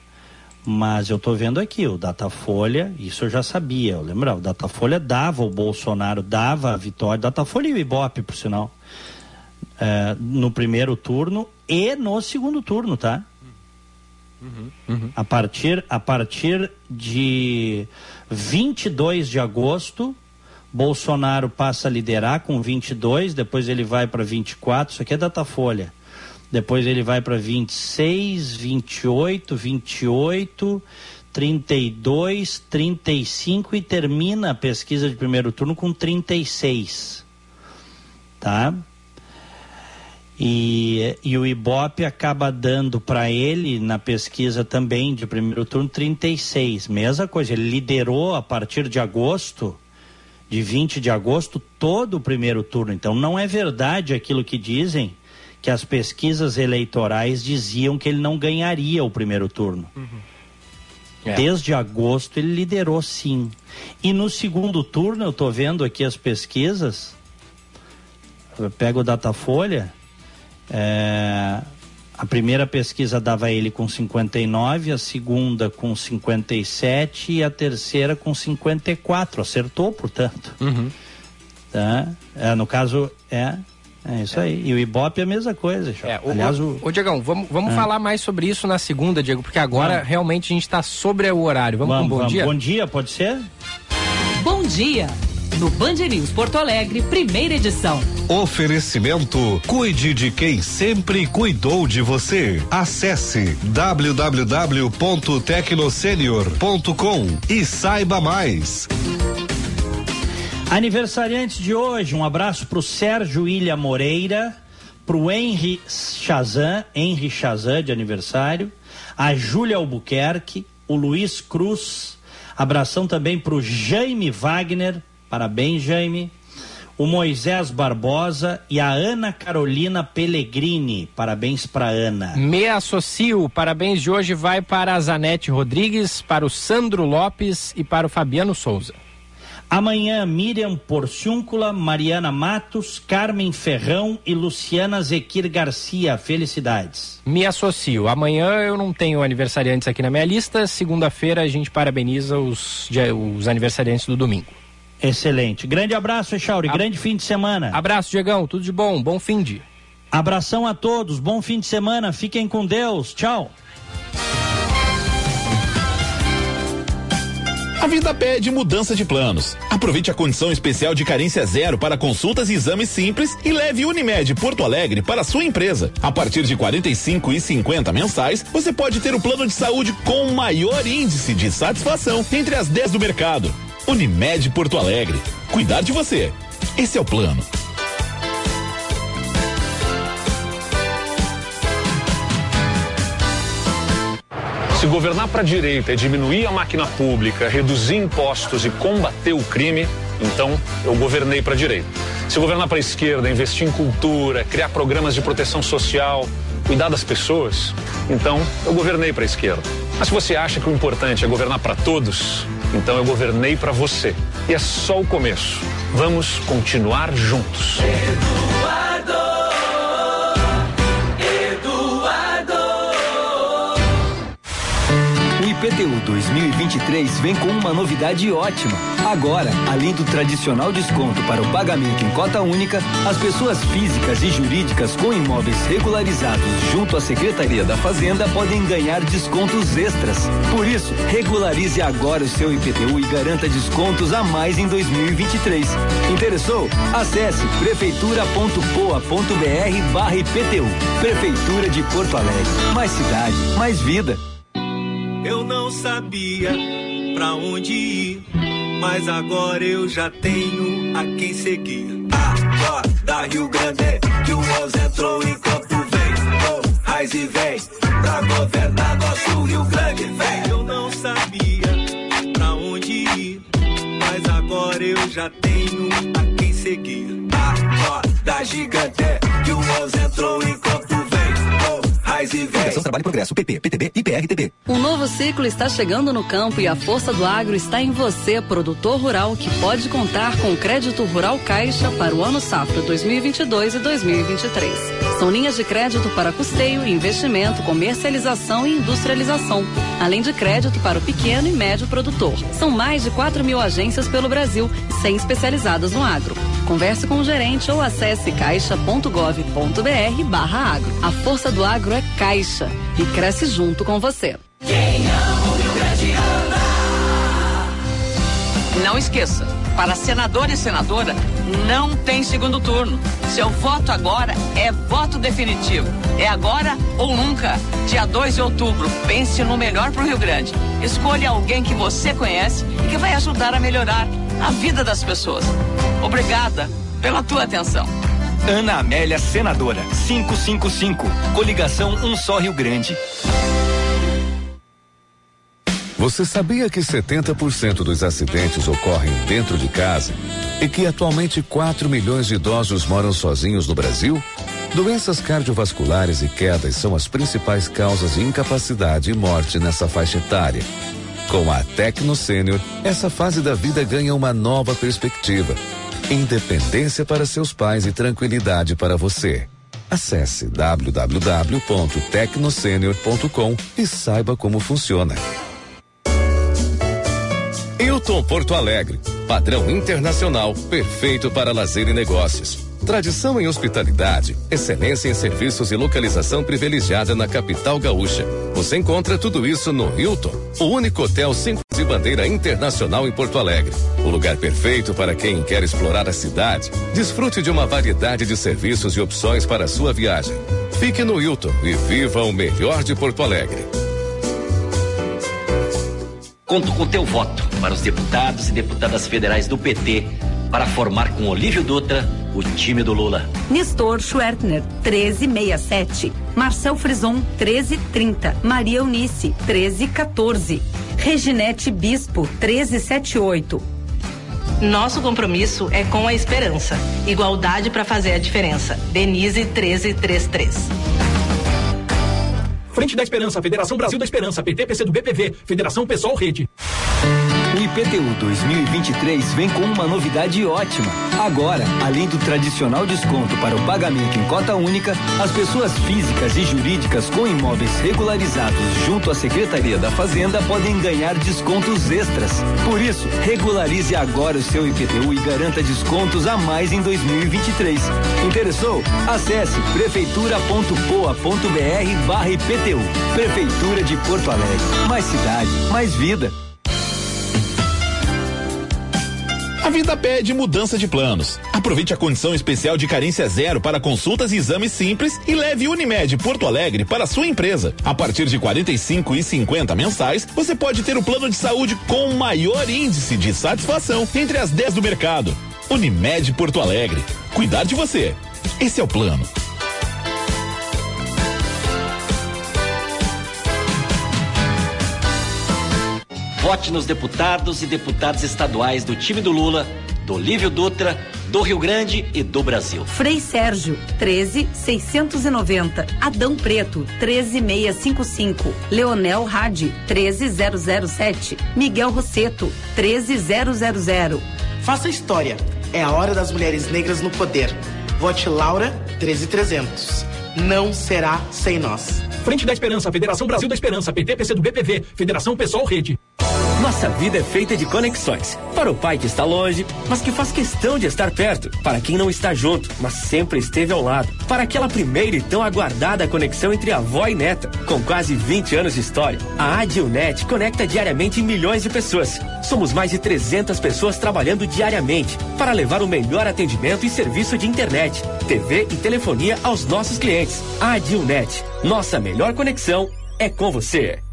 Mas eu estou vendo aqui, o Datafolha, isso eu já sabia, eu lembro, o Datafolha dava o Bolsonaro, dava a vitória, Datafolha e o Ibope, por sinal, é, no primeiro turno e no segundo turno, tá? Uhum, uhum. A partir, a partir de 22 de agosto, Bolsonaro passa a liderar com 22, depois ele vai para 24, isso aqui é Datafolha. Depois ele vai para 26, 28, 28, 32, 35 e termina a pesquisa de primeiro turno com 36. Tá? E, e o Ibope acaba dando para ele, na pesquisa também de primeiro turno, 36. Mesma coisa, ele liderou a partir de agosto, de 20 de agosto, todo o primeiro turno. Então não é verdade aquilo que dizem, que as pesquisas eleitorais diziam que ele não ganharia o primeiro turno. Uhum. É. Desde agosto ele liderou sim. E no segundo turno, eu estou vendo aqui as pesquisas, eu pego o Datafolha, é, a primeira pesquisa dava ele com 59, a segunda com 57 e a terceira com 54. Acertou, portanto. Uhum. Tá? É, no caso, é. É isso é. aí. E o Ibope é a mesma coisa. É, o, Aliás, o... Ô, Diegão, vamos, vamos é. falar mais sobre isso na segunda, Diego, porque agora realmente a gente está sobre o horário. Vamos, vamos com um bom vamos. dia? Bom dia, pode ser? Bom dia! no Band News Porto Alegre, primeira edição. Oferecimento: cuide de quem sempre cuidou de você. Acesse www.tecnosenior.com e saiba mais. Aniversariantes de hoje, um abraço para o Sérgio Ilha Moreira, para o Henry Chazan, Henry Chazan de aniversário, a Júlia Albuquerque, o Luiz Cruz, abração também para o Jaime Wagner, Parabéns, Jaime. O Moisés Barbosa e a Ana Carolina Pellegrini. Parabéns para Ana. Me associo. Parabéns de hoje vai para a Zanete Rodrigues, para o Sandro Lopes e para o Fabiano Souza. Amanhã, Miriam Porciúncula, Mariana Matos, Carmen Ferrão e Luciana Zequir Garcia. Felicidades. Me associo. Amanhã eu não tenho aniversariantes aqui na minha lista. Segunda-feira a gente parabeniza os, os aniversariantes do domingo. Excelente. Grande abraço, Echauri. Ab... Grande fim de semana. Abraço, Diegão. Tudo de bom. Bom fim de. Abração a todos. Bom fim de semana. Fiquem com Deus. Tchau. A vida pede mudança de planos. Aproveite a condição especial de carência zero para consultas e exames simples e leve Unimed Porto Alegre para sua empresa. A partir de 45 e 50 mensais, você pode ter o plano de saúde com maior índice de satisfação entre as 10 do mercado. Unimed Porto Alegre. Cuidar de você. Esse é o plano. Se governar para a direita é diminuir a máquina pública, reduzir impostos e combater o crime, então eu governei para a direita. Se governar para a esquerda, investir em cultura, criar programas de proteção social, cuidar das pessoas, então eu governei para a esquerda. Mas se você acha que o importante é governar para todos, então eu governei para você. E é só o começo. Vamos continuar juntos. IPTU 2023 vem com uma novidade ótima. Agora, além do tradicional desconto para o pagamento em cota única, as pessoas físicas e jurídicas com imóveis regularizados junto à Secretaria da Fazenda podem ganhar descontos extras. Por isso, regularize agora o seu IPTU e garanta descontos a mais em 2023. Interessou? Acesse prefeitura.poa.br barra IPTU. Prefeitura de Porto Alegre. Mais cidade, mais vida. Eu não sabia pra onde ir, mas agora eu já tenho a quem seguir. Acorda Rio Grande, que o 11 entrou em campo, vem, oh, raiz e vem, pra governar nosso Rio Grande, vem. Eu não sabia pra onde ir, mas agora eu já tenho a quem seguir. Acorda gigante, que o 11 entrou em campo, Faz e vem. Trabalho e Progresso, PP, PTB e PRTB. Um novo ciclo está chegando no campo e a força do agro está em você, produtor rural, que pode contar com o crédito rural Caixa para o ano safra 2022 e 2023. São linhas de crédito para custeio, investimento, comercialização e industrialização, além de crédito para o pequeno e médio produtor. São mais de 4 mil agências pelo Brasil, 100 especializadas no agro. Converse com o gerente ou acesse caixa.gov.br barra agro. A força do agro é Caixa e cresce junto com você. Quem ama o Rio Grande ama. Não esqueça, para senador e senadora, não tem segundo turno. Seu voto agora é voto definitivo. É agora ou nunca. Dia 2 de outubro, pense no melhor para o Rio Grande. Escolha alguém que você conhece e que vai ajudar a melhorar a vida das pessoas. Obrigada pela tua atenção. Ana Amélia Senadora, 555. Coligação Um Só Rio Grande. Você sabia que 70% dos acidentes ocorrem dentro de casa e que atualmente 4 milhões de idosos moram sozinhos no Brasil? Doenças cardiovasculares e quedas são as principais causas de incapacidade e morte nessa faixa etária. Com a Tecno Sênior, essa fase da vida ganha uma nova perspectiva. Independência para seus pais e tranquilidade para você. Acesse www.tecnosenior.com e saiba como funciona. Hilton Porto Alegre, padrão internacional, perfeito para lazer e negócios. Tradição em hospitalidade, excelência em serviços e localização privilegiada na capital gaúcha. Você encontra tudo isso no Hilton, o único hotel cinco de bandeira internacional em Porto Alegre. O lugar perfeito para quem quer explorar a cidade. Desfrute de uma variedade de serviços e opções para a sua viagem. Fique no Hilton e viva o melhor de Porto Alegre. Conto com teu voto para os deputados e deputadas federais do PT para formar com Olívio Dutra o time do Lula. Nestor Schwertner, 1367. Marcel Frison, 1330. Maria Eunice, 1314. Reginete Bispo, 1378. Nosso compromisso é com a esperança. Igualdade para fazer a diferença. Denise 1333. Frente da Esperança, Federação Brasil da Esperança, PT, PC do BPV, Federação Pessoal Rede. IPTU 2023 vem com uma novidade ótima. Agora, além do tradicional desconto para o pagamento em cota única, as pessoas físicas e jurídicas com imóveis regularizados junto à Secretaria da Fazenda podem ganhar descontos extras. Por isso, regularize agora o seu IPTU e garanta descontos a mais em 2023. Interessou? Acesse prefeitura.poa.br barra IPTU. Prefeitura de Porto Alegre. Mais cidade, mais vida. A vida pede mudança de planos. Aproveite a condição especial de carência zero para consultas e exames simples e leve Unimed Porto Alegre para sua empresa. A partir de 45 e 50 mensais, você pode ter o plano de saúde com maior índice de satisfação entre as 10 do mercado. Unimed Porto Alegre. Cuidar de você. Esse é o plano. Vote nos deputados e deputadas estaduais do time do Lula, do Olívio Dutra, do Rio Grande e do Brasil. Frei Sérgio, 13690. Adão Preto, 13655. Leonel Rade, 13007. Miguel Rosseto, 13000. Faça história. É a hora das mulheres negras no poder. Vote Laura 13300. Não será sem nós. Frente da Esperança, Federação Brasil da Esperança, PT, PC do BPV, Federação Pessoal Rede. Nossa vida é feita de conexões. Para o pai que está longe, mas que faz questão de estar perto. Para quem não está junto, mas sempre esteve ao lado. Para aquela primeira e tão aguardada conexão entre avó e neta. Com quase 20 anos de história, a Adilnet conecta diariamente milhões de pessoas. Somos mais de 300 pessoas trabalhando diariamente para levar o melhor atendimento e serviço de internet, TV e telefonia aos nossos clientes. A Adilnet, nossa melhor conexão é com você.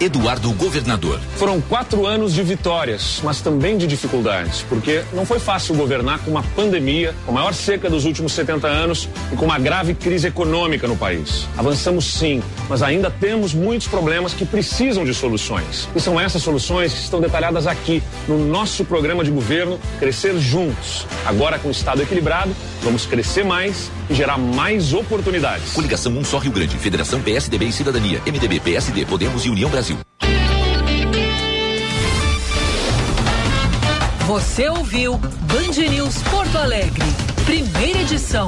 Eduardo Governador. Foram quatro anos de vitórias, mas também de dificuldades, porque não foi fácil governar com uma pandemia, com a maior seca dos últimos 70 anos e com uma grave crise econômica no país. Avançamos sim, mas ainda temos muitos problemas que precisam de soluções. E são essas soluções que estão detalhadas aqui no nosso programa de governo Crescer Juntos. Agora com o Estado equilibrado, vamos crescer mais e gerar mais oportunidades. Coligação Um Só Rio Grande, Federação PSDB e Cidadania, MDB, PSD, Podemos e União Brasil. Você ouviu Band News Porto Alegre, primeira edição.